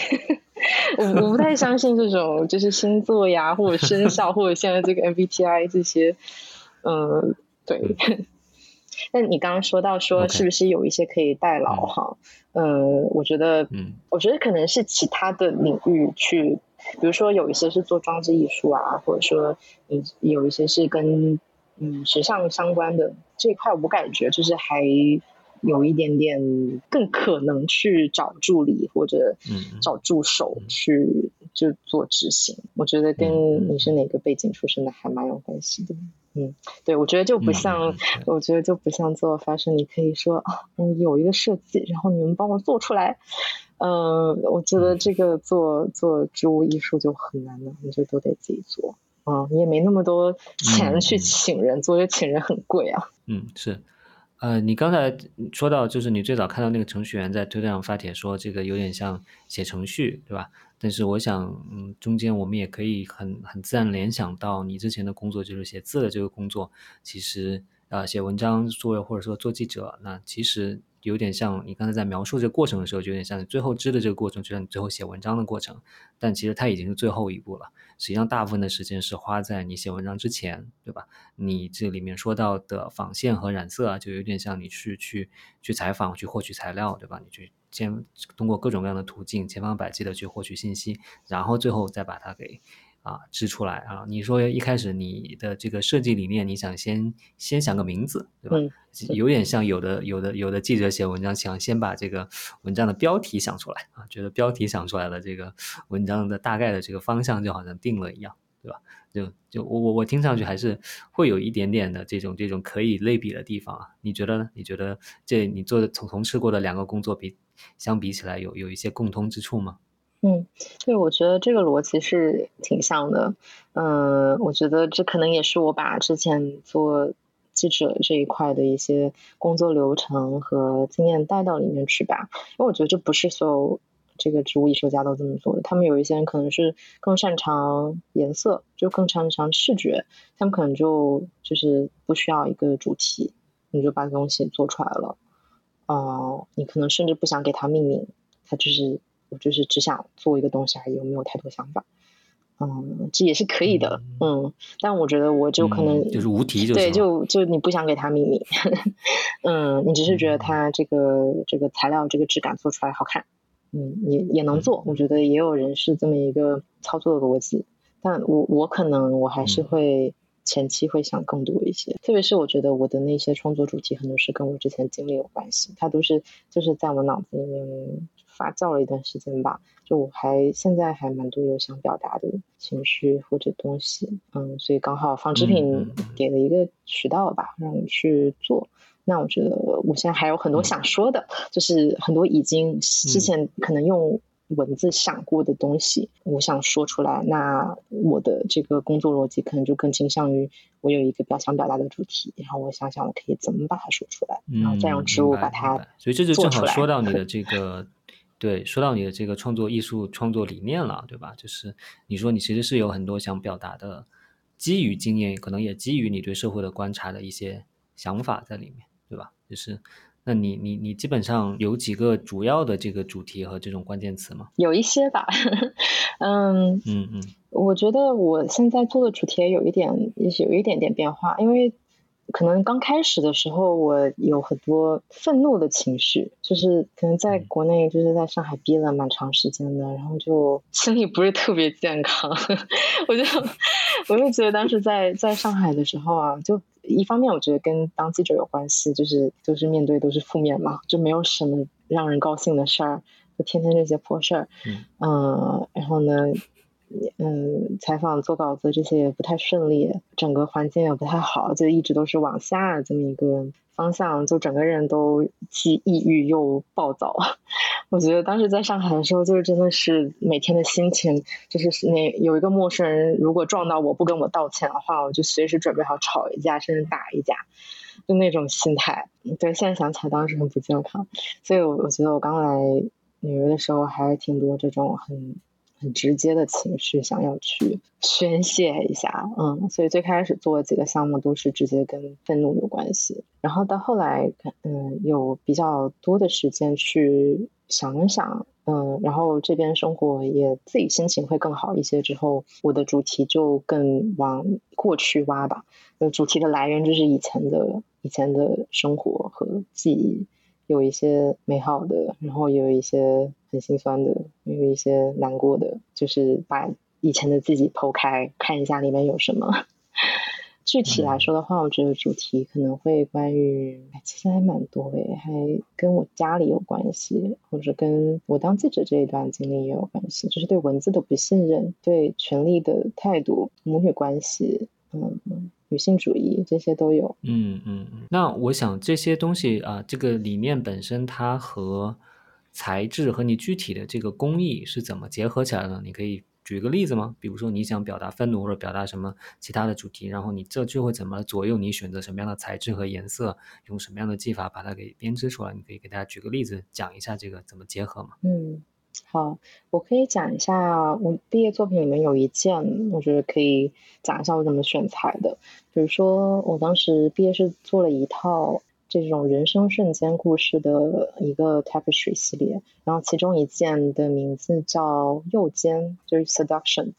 我我不太相信这种就是星座呀，或者生肖，或者现在这个 MBTI 这些。嗯，对。[laughs] 那你刚刚说到说是不是有一些可以代劳哈？嗯，我觉得，嗯，我觉得可能是其他的领域去，比如说有一些是做装置艺术啊，或者说嗯有一些是跟嗯时尚相关的这一块，我感觉就是还有一点点更可能去找助理或者找助手去就做执行。我觉得跟你是哪个背景出身的还蛮有关系的。嗯，对，我觉得就不像，我觉得就不像做发生，你可以说啊，嗯，有一个设计，然后你们帮我做出来。嗯，我觉得这个做做植物艺术就很难了，你就都得自己做。嗯，你也没那么多钱去请人做，因为请人很贵啊。嗯，是。呃，你刚才说到，就是你最早看到那个程序员在推特上发帖说，这个有点像写程序，对吧？但是我想，嗯，中间我们也可以很很自然联想到你之前的工作，就是写字的这个工作。其实，啊，写文章作为或者说做记者，那其实有点像你刚才在描述这个过程的时候，就有点像你最后知的这个过程，就像你最后写文章的过程。但其实它已经是最后一步了。实际上，大部分的时间是花在你写文章之前，对吧？你这里面说到的纺线和染色啊，就有点像你去去去采访、去获取材料，对吧？你去。先通过各种各样的途径，千方百计的去获取信息，然后最后再把它给啊织出来啊。你说一开始你的这个设计理念，你想先先想个名字，对吧？有点像有的有的有的记者写文章，想先把这个文章的标题想出来啊，觉得标题想出来了，这个文章的大概的这个方向就好像定了一样，对吧？就就我我我听上去还是会有一点点的这种这种可以类比的地方啊。你觉得呢？你觉得这你做的从从事过的两个工作比？相比起来，有有一些共通之处吗？嗯，对，我觉得这个逻辑是挺像的。嗯，我觉得这可能也是我把之前做记者这一块的一些工作流程和经验带到里面去吧。因为我觉得这不是所有这个植物艺术家都这么做的。他们有一些人可能是更擅长颜色，就更擅长视觉，他们可能就就是不需要一个主题，你就把东西做出来了。哦，你可能甚至不想给它命名，它就是我就是只想做一个东西而已，我没有太多想法。嗯，这也是可以的。嗯，但我觉得我就可能就是无题就，对，就就你不想给他秘密。[laughs] 嗯，你只是觉得它这个这个材料这个质感做出来好看。嗯，也也能做。我觉得也有人是这么一个操作的逻辑，但我我可能我还是会前期会想更多一些，特别是我觉得我的那些创作主题很多是跟我之前经历有关系，它都是就是在我脑子里面发酵了一段时间吧。就我还现在还蛮多有想表达的情绪或者东西，嗯，所以刚好纺织品给了一个渠道吧，让我去做。那我觉得我现在还有很多想说的，就是很多已经之前可能用文字想过的东西，我想说出来。那我的这个工作逻辑可能就更倾向于我有一个比较想表达的主题，然后我想想我可以怎么把它说出来，然后再用植物把它。所以这就正好说到你的这个。对，说到你的这个创作艺术创作理念了，对吧？就是你说你其实是有很多想表达的，基于经验，可能也基于你对社会的观察的一些想法在里面，对吧？就是，那你你你基本上有几个主要的这个主题和这种关键词吗？有一些吧，[laughs] 嗯嗯嗯，我觉得我现在做的主题有一点，也许有一点点变化，因为。可能刚开始的时候，我有很多愤怒的情绪，就是可能在国内，就是在上海憋了蛮长时间的，然后就心理不是特别健康。[laughs] 我就 [laughs] 我就觉得当时在在上海的时候啊，就一方面我觉得跟当记者有关系，就是就是面对都是负面嘛，就没有什么让人高兴的事儿，就天天这些破事儿。嗯，然后呢？嗯，采访做稿子这些也不太顺利，整个环境也不太好，就一直都是往下这么一个方向，就整个人都既抑郁又暴躁。[laughs] 我觉得当时在上海的时候，就是真的是每天的心情，就是那有一个陌生人如果撞到我不跟我道歉的话，我就随时准备好吵一架，甚至打一架，就那种心态。对，现在想起来当时很不健康，所以我我觉得我刚来纽约的时候还挺多这种很。很直接的情绪想要去宣泄一下，嗯，所以最开始做几个项目都是直接跟愤怒有关系，然后到后来，嗯，有比较多的时间去想一想，嗯，然后这边生活也自己心情会更好一些之后，我的主题就更往过去挖吧，呃，主题的来源就是以前的以前的生活和记忆。有一些美好的，然后也有一些很心酸的，也有一些难过的，就是把以前的自己剖开，看一下里面有什么。[laughs] 具体来说的话，我觉得主题可能会关于，其实还蛮多诶，还跟我家里有关系，或者跟我当记者这一段经历也有关系，就是对文字的不信任，对权力的态度，母女关系，嗯。女性主义这些都有，嗯嗯嗯。那我想这些东西啊，这个理念本身它和材质和你具体的这个工艺是怎么结合起来的？你可以举个例子吗？比如说你想表达愤怒或者表达什么其他的主题，然后你这就会怎么左右你选择什么样的材质和颜色，用什么样的技法把它给编织出来？你可以给大家举个例子讲一下这个怎么结合吗？嗯。好，我可以讲一下我毕业作品里面有一件，我觉得可以讲一下我怎么选材的。比如说，我当时毕业是做了一套这种人生瞬间故事的一个 tapestry 系列，然后其中一件的名字叫右肩，就是 seduction，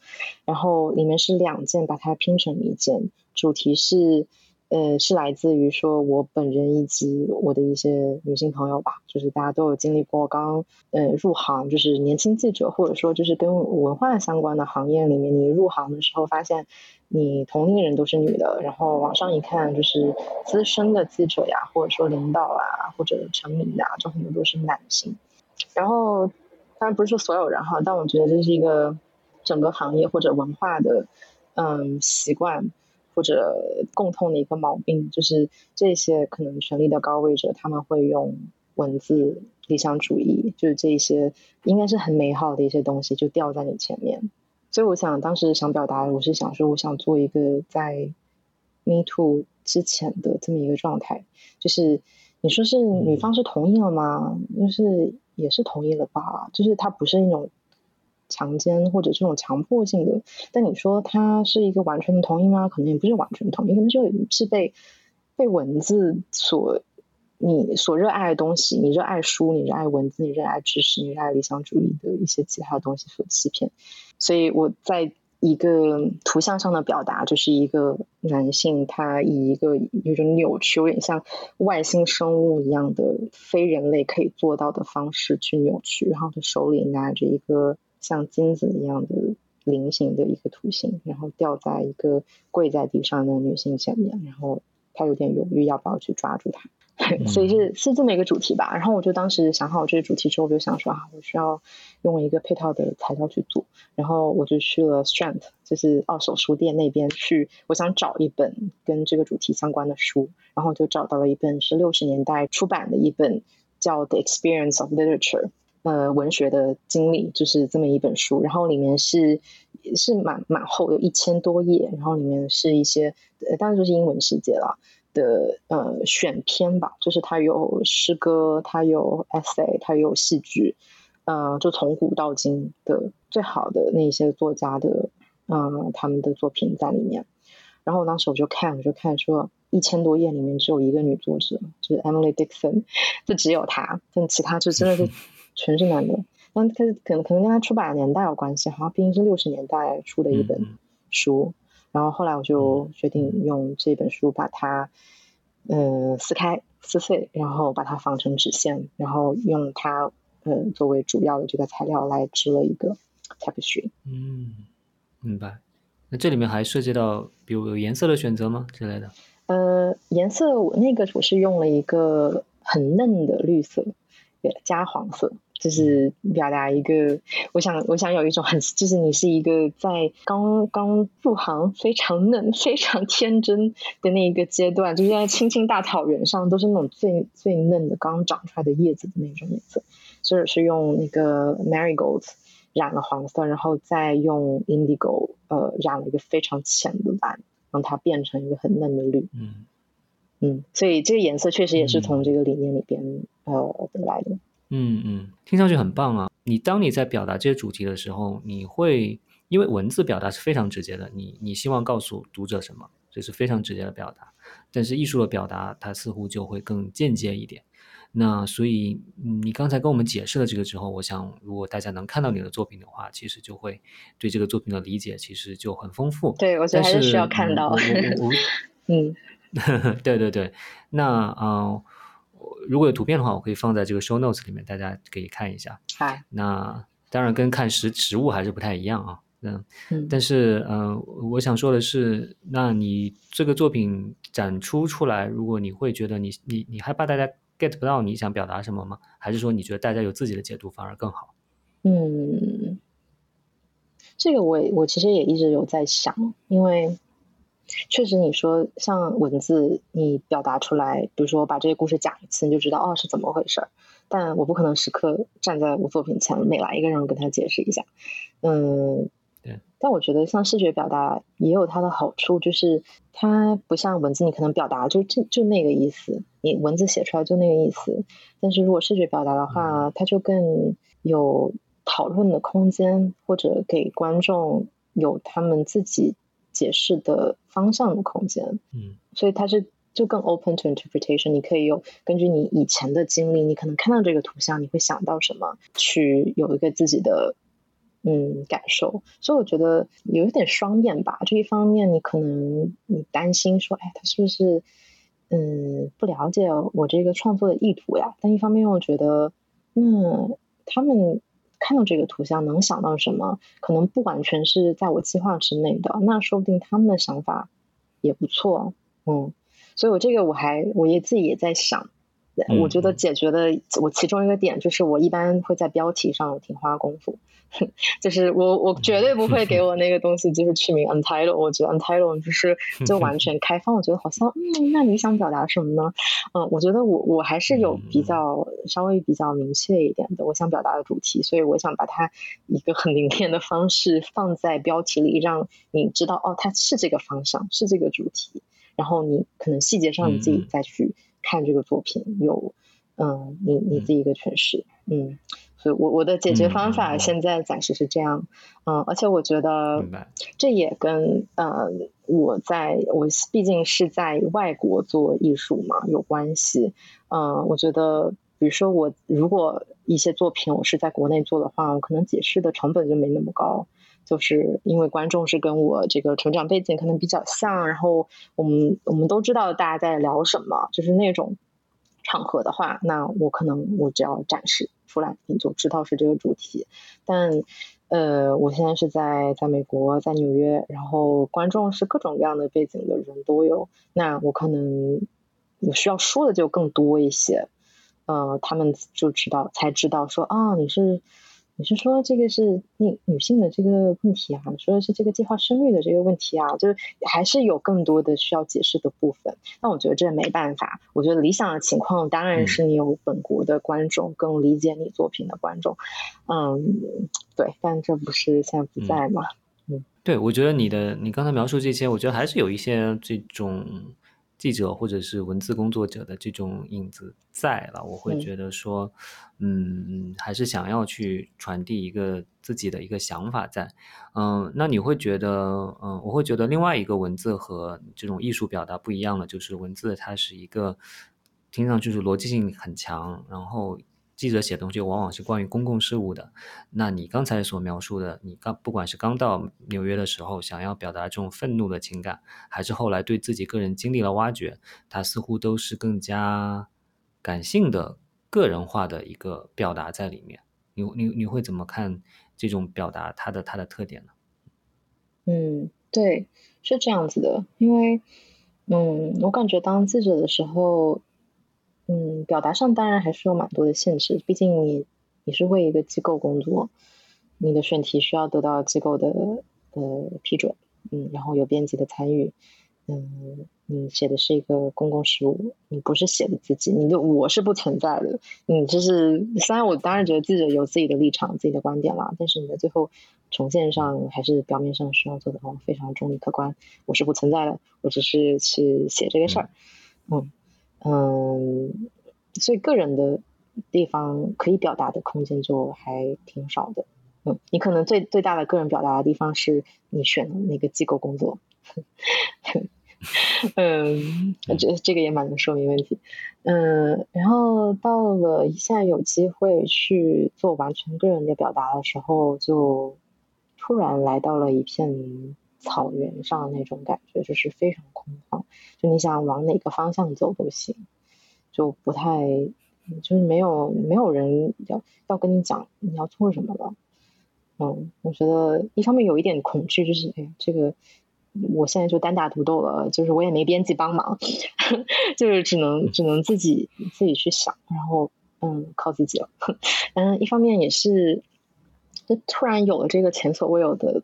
然后里面是两件把它拼成一件，主题是。呃，是来自于说我本人以及我的一些女性朋友吧，就是大家都有经历过刚呃入行，就是年轻记者，或者说就是跟文化相关的行业里面，你入行的时候发现你同龄人都是女的，然后往上一看就是资深的记者呀，或者说领导啊，或者成名的，就很多都是男性。然后当然不是说所有人哈，但我觉得这是一个整个行业或者文化的嗯习惯。或者共通的一个毛病，就是这些可能权力的高位者，他们会用文字理想主义，就是这些应该是很美好的一些东西，就吊在你前面。所以我想当时想表达，我是想说，我想做一个在 Me Too 之前的这么一个状态，就是你说是女方是同意了吗？就是也是同意了吧，就是他不是那种。强奸或者这种强迫性的，但你说他是一个完全的同意吗？可能也不是完全同意，可能就是被被文字所你所热爱的东西，你热爱书，你热爱文字，你热爱知识，你热爱理想主义的一些其他的东西所欺骗。所以我在一个图像上的表达，就是一个男性，他以一个有种扭曲，有点像外星生物一样的非人类可以做到的方式去扭曲，然后他手里拿着一个像金子一样的菱形的一个图形，然后掉在一个跪在地上的女性前面，然后她有点犹豫要不要去抓住她。[laughs] 所以是是这么一个主题吧，然后我就当时想好这个主题之后，我就想说啊，我需要用一个配套的材料去做，然后我就去了 Strength，就是二手书店那边去，我想找一本跟这个主题相关的书，然后就找到了一本是六十年代出版的一本叫《The Experience of Literature》，呃，文学的经历，就是这么一本书，然后里面是是蛮蛮厚，有一千多页，然后里面是一些，当然就是英文世界了。的呃选篇吧，就是它有诗歌，它有 essay，它有戏剧，呃，就从古到今的最好的那些作家的，嗯，他们的作品在里面。然后我当时我就看，我就看说一千多页里面只有一个女作者，就是 Emily Dixon，就只有她，但其他就真的是 [laughs] 全是男的。但可可能可能跟他出版的年代有关系，好像毕竟是六十年代出的一本书。然后后来我就决定用这本书把它，呃，撕开撕碎，然后把它放成纸线，然后用它，呃，作为主要的这个材料来织了一个 tapestry。嗯，明白。那这里面还涉及到，比如有颜色的选择吗之类的？呃，颜色我那个我是用了一个很嫩的绿色，加黄色。就是表达一个，我想，我想有一种很，就是你是一个在刚刚入行、非常嫩、[laughs] 非常天真的那一个阶段，就是在青青大草原上，都是那种最最嫩的、刚长出来的叶子的那种颜色，所以是用那个 marigolds 染了黄色，然后再用 indigo 呃染了一个非常浅的蓝，让它变成一个很嫩的绿。嗯嗯，所以这个颜色确实也是从这个理念里边呃得来的。嗯嗯，听上去很棒啊！你当你在表达这些主题的时候，你会因为文字表达是非常直接的，你你希望告诉读者什么，这是非常直接的表达。但是艺术的表达，它似乎就会更间接一点。那所以你刚才跟我们解释了这个之后，我想如果大家能看到你的作品的话，其实就会对这个作品的理解其实就很丰富。对，我觉得还是需要看到。[laughs] 嗯，[laughs] 对对对，那啊。如果有图片的话，我可以放在这个 show notes 里面，大家可以看一下。好，那当然跟看实实物还是不太一样啊。嗯，但是嗯，我想说的是，那你这个作品展出出来，如果你会觉得你你你害怕大家 get 不到你想表达什么吗？还是说你觉得大家有自己的解读反而更好？嗯，这个我我其实也一直有在想，因为。确实，你说像文字，你表达出来，比如说把这些故事讲一次，你就知道哦是怎么回事儿。但我不可能时刻站在我作品前，每来一个人我跟他解释一下。嗯，对。但我觉得像视觉表达也有它的好处，就是它不像文字，你可能表达就就就那个意思，你文字写出来就那个意思。但是如果视觉表达的话，它就更有讨论的空间，或者给观众有他们自己。解释的方向的空间，嗯，所以它是就更 open to interpretation。你可以有根据你以前的经历，你可能看到这个图像，你会想到什么，去有一个自己的嗯感受。所以我觉得有一点双面吧。这一方面，你可能你担心说，哎，他是不是嗯不了解我这个创作的意图呀？但一方面我觉得，嗯，他们。看到这个图像能想到什么？可能不完全是在我计划之内的，那说不定他们的想法也不错，嗯，所以我这个我还我也自己也在想。我觉得解决的我其中一个点就是我一般会在标题上挺花功夫，就是我我绝对不会给我那个东西就是取名 untitled，我觉得 untitled 就是就完全开放，我觉得好像嗯，那你想表达什么呢？嗯，我觉得我我还是有比较稍微比较明确一点的我想表达的主题，所以我想把它一个很凝练的方式放在标题里，让你知道哦，它是这个方向，是这个主题，然后你可能细节上你自己再去。看这个作品有，嗯，你你自己一个诠释，嗯，所以我我的解决方法现在暂时是这样，嗯，而且我觉得这也跟呃我在我毕竟是在外国做艺术嘛有关系，嗯，我觉得比如说我如果一些作品我是在国内做的话，我可能解释的成本就没那么高，就是因为观众是跟我这个成长背景可能比较像，然后我们我们都知道大家在聊什么，就是那种场合的话，那我可能我只要展示出来，你就知道是这个主题。但呃，我现在是在在美国，在纽约，然后观众是各种各样的背景的人都有，那我可能我需要说的就更多一些，呃，他们就知道才知道说啊，你是。你是说这个是女女性的这个问题啊？你说的是这个计划生育的这个问题啊？就是还是有更多的需要解释的部分。那我觉得这没办法。我觉得理想的情况当然是你有本国的观众更理解你作品的观众。嗯，对，但这不是现在不在嘛？嗯，对，我觉得你的你刚才描述这些，我觉得还是有一些这种。记者或者是文字工作者的这种影子在了，我会觉得说，嗯，还是想要去传递一个自己的一个想法在，嗯，那你会觉得，嗯，我会觉得另外一个文字和这种艺术表达不一样的，就是文字它是一个听上去是逻辑性很强，然后。记者写的东西往往是关于公共事务的，那你刚才所描述的，你刚不管是刚到纽约的时候想要表达这种愤怒的情感，还是后来对自己个人经历了挖掘，它似乎都是更加感性的、个人化的一个表达在里面。你你你会怎么看这种表达它的它的特点呢？嗯，对，是这样子的，因为嗯，我感觉当记者的时候。嗯，表达上当然还是有蛮多的限制，毕竟你你是为一个机构工作，你的选题需要得到机构的呃批准，嗯，然后有编辑的参与，嗯，你写的是一个公共事务，你不是写的自己，你的我是不存在的，你就是虽然我当然觉得记者有自己的立场、自己的观点啦，但是你的最后呈现上还是表面上需要做的非常中立客观，我是不存在的，我只是去写这个事儿，嗯。嗯，嗯所以个人的地方可以表达的空间就还挺少的。嗯，你可能最最大的个人表达的地方是你选的那个机构工作。[laughs] 嗯，这这个也蛮能说明问题。嗯，然后到了现在有机会去做完全个人的表达的时候，就突然来到了一片。草原上那种感觉就是非常空旷，就你想往哪个方向走都行，就不太，就是没有没有人要要跟你讲你要做什么了。嗯，我觉得一方面有一点恐惧，就是哎呀，这个我现在就单打独斗了，就是我也没编辑帮忙，[laughs] 就是只能只能自己自己去想，然后嗯靠自己了。[laughs] 嗯，一方面也是，就突然有了这个前所未有的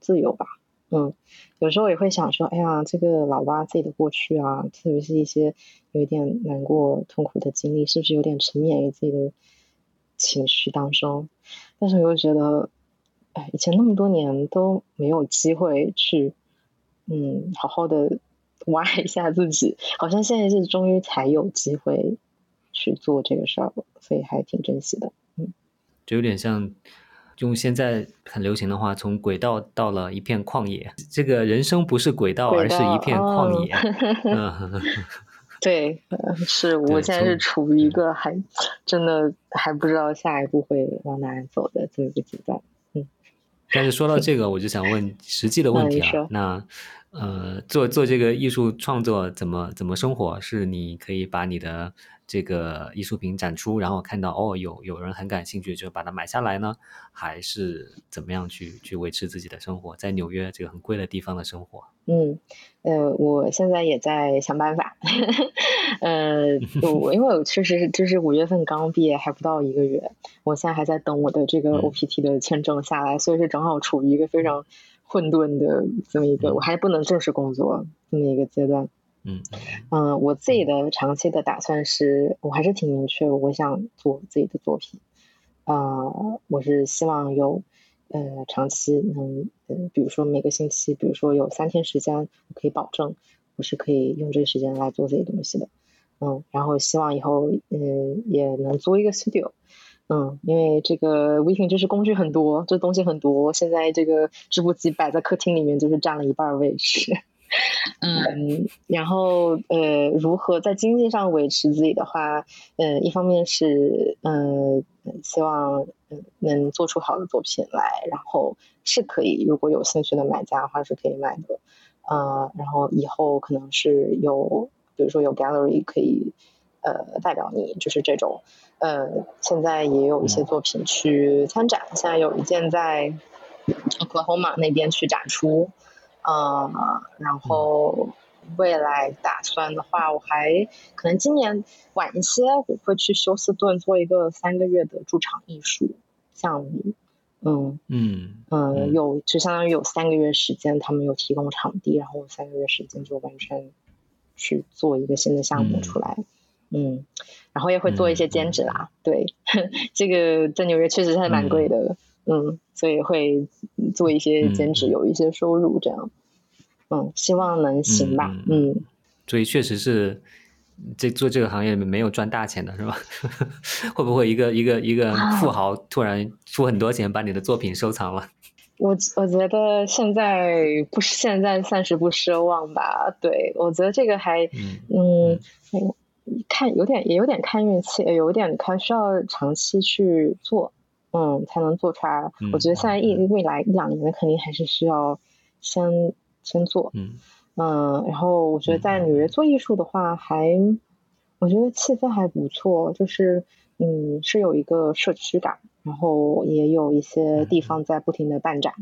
自由吧。嗯，有时候也会想说，哎呀，这个老挖自己的过去啊，特别是一些有一点难过、痛苦的经历，是不是有点沉湎于自己的情绪当中？但是我又觉得，哎，以前那么多年都没有机会去，嗯，好好的挖一下自己，好像现在是终于才有机会去做这个事儿了，所以还挺珍惜的。嗯，就有点像。用现在很流行的话，从轨道到了一片旷野。这个人生不是轨道，而是一片旷野。[laughs] [laughs] 对，是我现在是处于一个还真的还不知道下一步会往哪走的这么一个阶段。嗯，但是说到这个，我就想问实际的问题啊。那呃，做做这个艺术创作怎么怎么生活？是你可以把你的。这个艺术品展出，然后看到哦，有有人很感兴趣，就把它买下来呢，还是怎么样去去维持自己的生活，在纽约这个很贵的地方的生活？嗯，呃，我现在也在想办法，[laughs] 呃，[laughs] 我因为我确实是就是五月份刚毕业，还不到一个月，我现在还在等我的这个 OPT 的签证下来，所以是正好处于一个非常混沌的这么一个，我还不能正式工作这么一个阶段。嗯嗯，我自己的长期的打算是，我还是挺明确，我想做自己的作品。啊，我是希望有呃长期能，呃，比如说每个星期，比如说有三天时间，我可以保证我是可以用这个时间来做这些东西的。嗯，然后希望以后嗯也能租一个 studio。嗯，因为这个 weekend 就是工具很多，这东西很多，现在这个织布机摆在客厅里面就是占了一半位置。[laughs] 嗯，然后呃，如何在经济上维持自己的话，呃，一方面是嗯，希望能做出好的作品来，然后是可以，如果有兴趣的买家的话是可以买的，呃，然后以后可能是有，比如说有 gallery 可以呃代表你，就是这种，呃，现在也有一些作品去参展，现在有一件在 Oklahoma 那边去展出。嗯，然后未来打算的话，我还可能今年晚一些，我会去休斯顿做一个三个月的驻场艺术项目。嗯嗯嗯，有就相当于有三个月时间，他们有提供场地，然后三个月时间就完全去做一个新的项目出来。嗯，然后也会做一些兼职啦。对，[laughs] 这个在纽约确实还蛮贵的。嗯，所以会做一些兼职，有一些收入，这样，嗯，希望能行吧，嗯，所以确实是这做这个行业里面没有赚大钱的是吧？[laughs] 会不会一个一个一个富豪突然出很多钱把你的作品收藏了？[laughs] 我我觉得现在不是现在暂时不奢望吧，对我觉得这个还嗯，看有点也有点看运气，有点看需要长期去做。嗯，才能做出来。我觉得现在一未来一两年肯定还是需要先先做。嗯嗯，然后我觉得在纽约做艺术的话，还我觉得气氛还不错，就是嗯是有一个社区感，然后也有一些地方在不停的办展。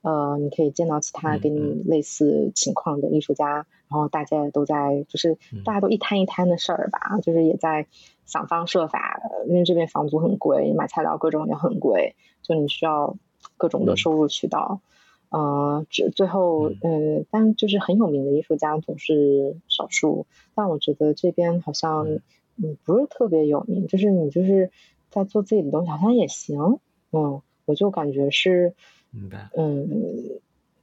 呃，你可以见到其他跟你类似情况的艺术家，然后大家都在，就是大家都一摊一摊的事儿吧，就是也在想方设法，因为这边房租很贵，买材料各种也很贵，就你需要各种的收入渠道。呃，最最后，嗯，但就是很有名的艺术家总是少数，但我觉得这边好像嗯不是特别有名，就是你就是在做自己的东西好像也行，嗯，我就感觉是。明白。嗯，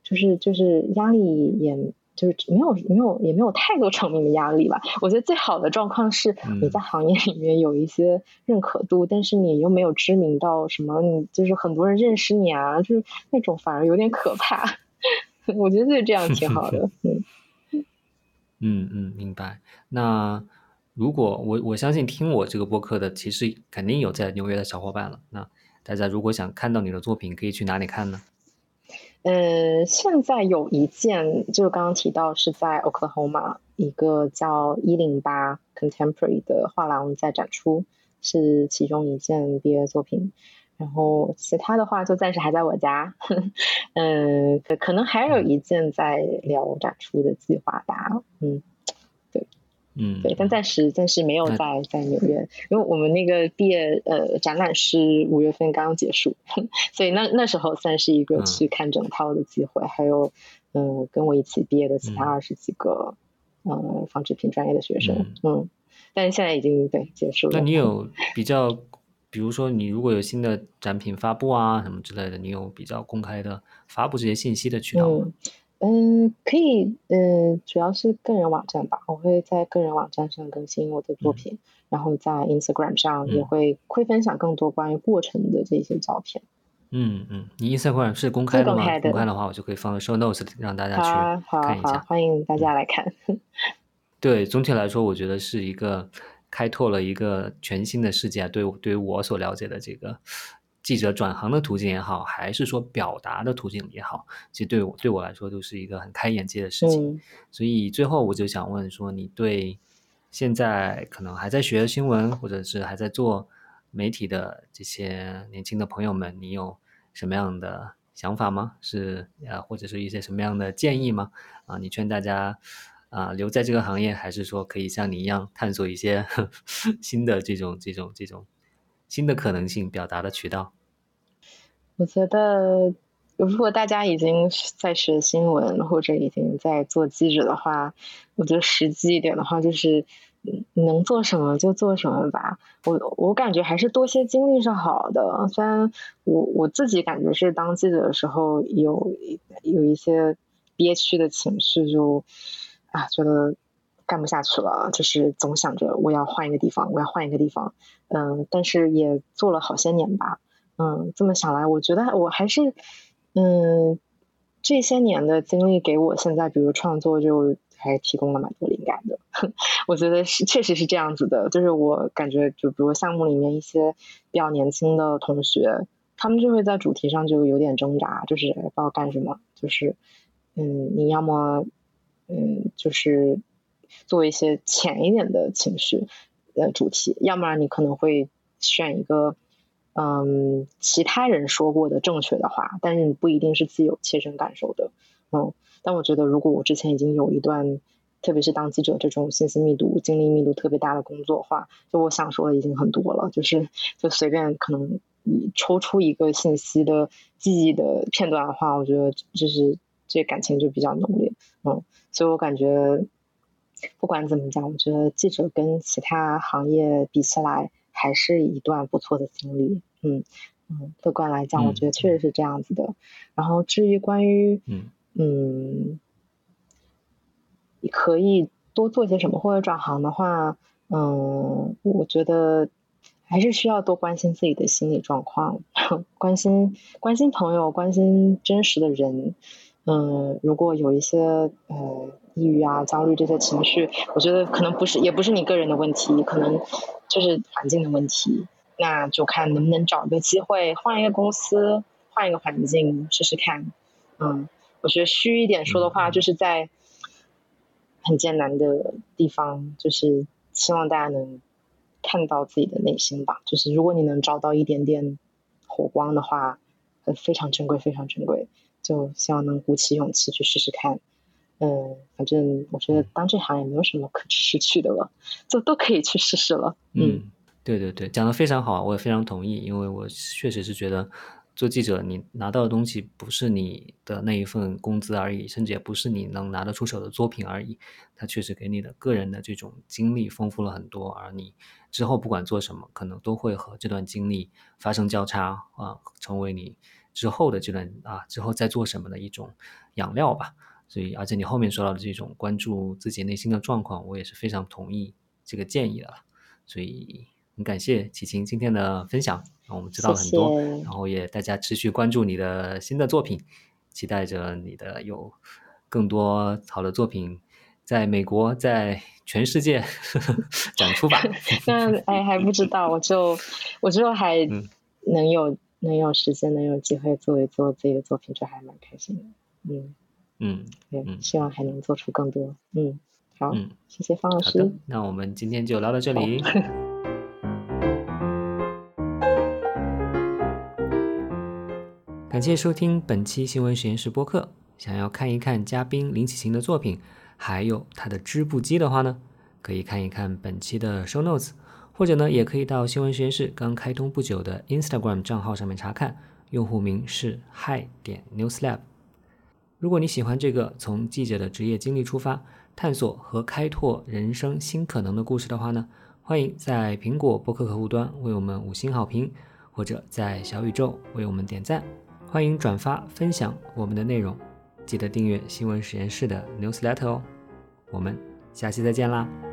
就是就是压力，也就是没有没有也没有太多成名的压力吧。我觉得最好的状况是你在行业里面有一些认可度，但是你又没有知名到什么，你就是很多人认识你啊，就是那种反而有点可怕。[laughs] 我觉得就这样挺好的。[laughs] 嗯嗯嗯，明白。那如果我我相信听我这个播客的，其实肯定有在纽约的小伙伴了。那大家如果想看到你的作品，可以去哪里看呢？呃，现在有一件，就是刚刚提到是在 Oklahoma 一个叫一零八 Contemporary 的画廊在展出，是其中一件毕业作品。然后其他的话就暂时还在我家，嗯，[laughs] 可可能还有一件在聊展出的计划吧，嗯。嗯，对，但暂时暂时没有在在纽约，因为我们那个毕业呃展览是五月份刚刚结束，[laughs] 所以那那时候算是一个去看整套的机会，还有嗯跟我一起毕业的其他二十几个嗯纺织品专业的学生，嗯，但是现在已经对结束了。那你有。[laughs] 比较，比如说你如果有新的展品发布啊什么之类的，你有比较公开的发布这些信息的渠道吗？嗯，可以，嗯，主要是个人网站吧，我会在个人网站上更新我的作品，然后在 Instagram 上也会会分享更多关于过程的这些照片。嗯嗯，你 Instagram 是公开的吗？公开的话，我就可以放 show notes 让大家去看一下。欢迎大家来看。[laughs] 对，总体来说，我觉得是一个开拓了一个全新的世界，对对于我所了解的这个。记者转行的途径也好，还是说表达的途径也好，其实对我对我来说都是一个很开眼界的事情。所以最后我就想问说，你对现在可能还在学新闻，或者是还在做媒体的这些年轻的朋友们，你有什么样的想法吗？是啊，或者是一些什么样的建议吗？啊，你劝大家啊留在这个行业，还是说可以像你一样探索一些 [laughs] 新的这种这种这种？新的可能性表达的渠道，我觉得如果大家已经在学新闻或者已经在做记者的话，我觉得实际一点的话就是能做什么就做什么吧。我我感觉还是多些经历是好的。虽然我我自己感觉是当记者的时候有有一些憋屈的情绪，就啊觉得。干不下去了，就是总想着我要换一个地方，我要换一个地方。嗯，但是也做了好些年吧。嗯，这么想来，我觉得我还是，嗯，这些年的经历给我现在，比如创作，就还提供了蛮多灵感的。[laughs] 我觉得是，确实是这样子的。就是我感觉，就比如项目里面一些比较年轻的同学，他们就会在主题上就有点挣扎，就是不知道干什么。就是，嗯，你要么，嗯，就是做一些浅一点的情绪的主题，要么你可能会选一个。嗯，其他人说过的正确的话，但是你不一定是自己有切身感受的。嗯，但我觉得如果我之前已经有一段，特别是当记者这种信息密度、精力密度特别大的工作话，就我想说的已经很多了。就是就随便可能抽出一个信息的记忆的片段的话，我觉得就是这感情就比较浓烈。嗯，所以我感觉不管怎么讲，我觉得记者跟其他行业比起来。还是一段不错的经历，嗯嗯，客观来讲，我觉得确实是这样子的。然后至于关于，嗯嗯，可以多做些什么或者转行的话，嗯，我觉得还是需要多关心自己的心理状况，[laughs] 关心关心朋友，关心真实的人。嗯，如果有一些呃抑郁啊、焦虑这些情绪，我觉得可能不是，也不是你个人的问题，可能就是环境的问题。那就看能不能找一个机会换一个公司，换一个环境试试看。嗯，我觉得虚一点说的话，就是在很艰难的地方，就是希望大家能看到自己的内心吧。就是如果你能找到一点点火光的话，非常珍贵，非常珍贵。就希望能鼓起勇气去试试看，嗯，反正我觉得当这行也没有什么可失去的了，[laughs] 就都可以去试试了。嗯，对对对，讲的非常好，我也非常同意，因为我确实是觉得做记者，你拿到的东西不是你的那一份工资而已，甚至也不是你能拿得出手的作品而已，它确实给你的个人的这种经历丰富了很多，而你之后不管做什么，可能都会和这段经历发生交叉啊，成为你。之后的这段啊，之后再做什么的一种养料吧。所以，而且你后面说到的这种关注自己内心的状况，我也是非常同意这个建议的。所以，很感谢齐秦今天的分享，让我们知道了很多。然后也大家持续关注你的新的作品，期待着你的有更多好的作品在美国，在全世界 [laughs] 展出吧。[laughs] 那哎，还不知道，我就我就还能有。能有时间，能有机会做一做自己的作品，就还蛮开心的。嗯嗯，对，希望还能做出更多。嗯，好，谢谢方老师。那我们今天就聊到这里。[laughs] 感谢收听本期新闻实验室播客。想要看一看嘉宾林启晴的作品，还有他的织布机的话呢，可以看一看本期的 show notes。或者呢，也可以到新闻实验室刚开通不久的 Instagram 账号上面查看，用户名是 Hi 点 Newslab。如果你喜欢这个从记者的职业经历出发，探索和开拓人生新可能的故事的话呢，欢迎在苹果播客客户端为我们五星好评，或者在小宇宙为我们点赞。欢迎转发分享我们的内容，记得订阅新闻实验室的 Newsletter 哦。我们下期再见啦！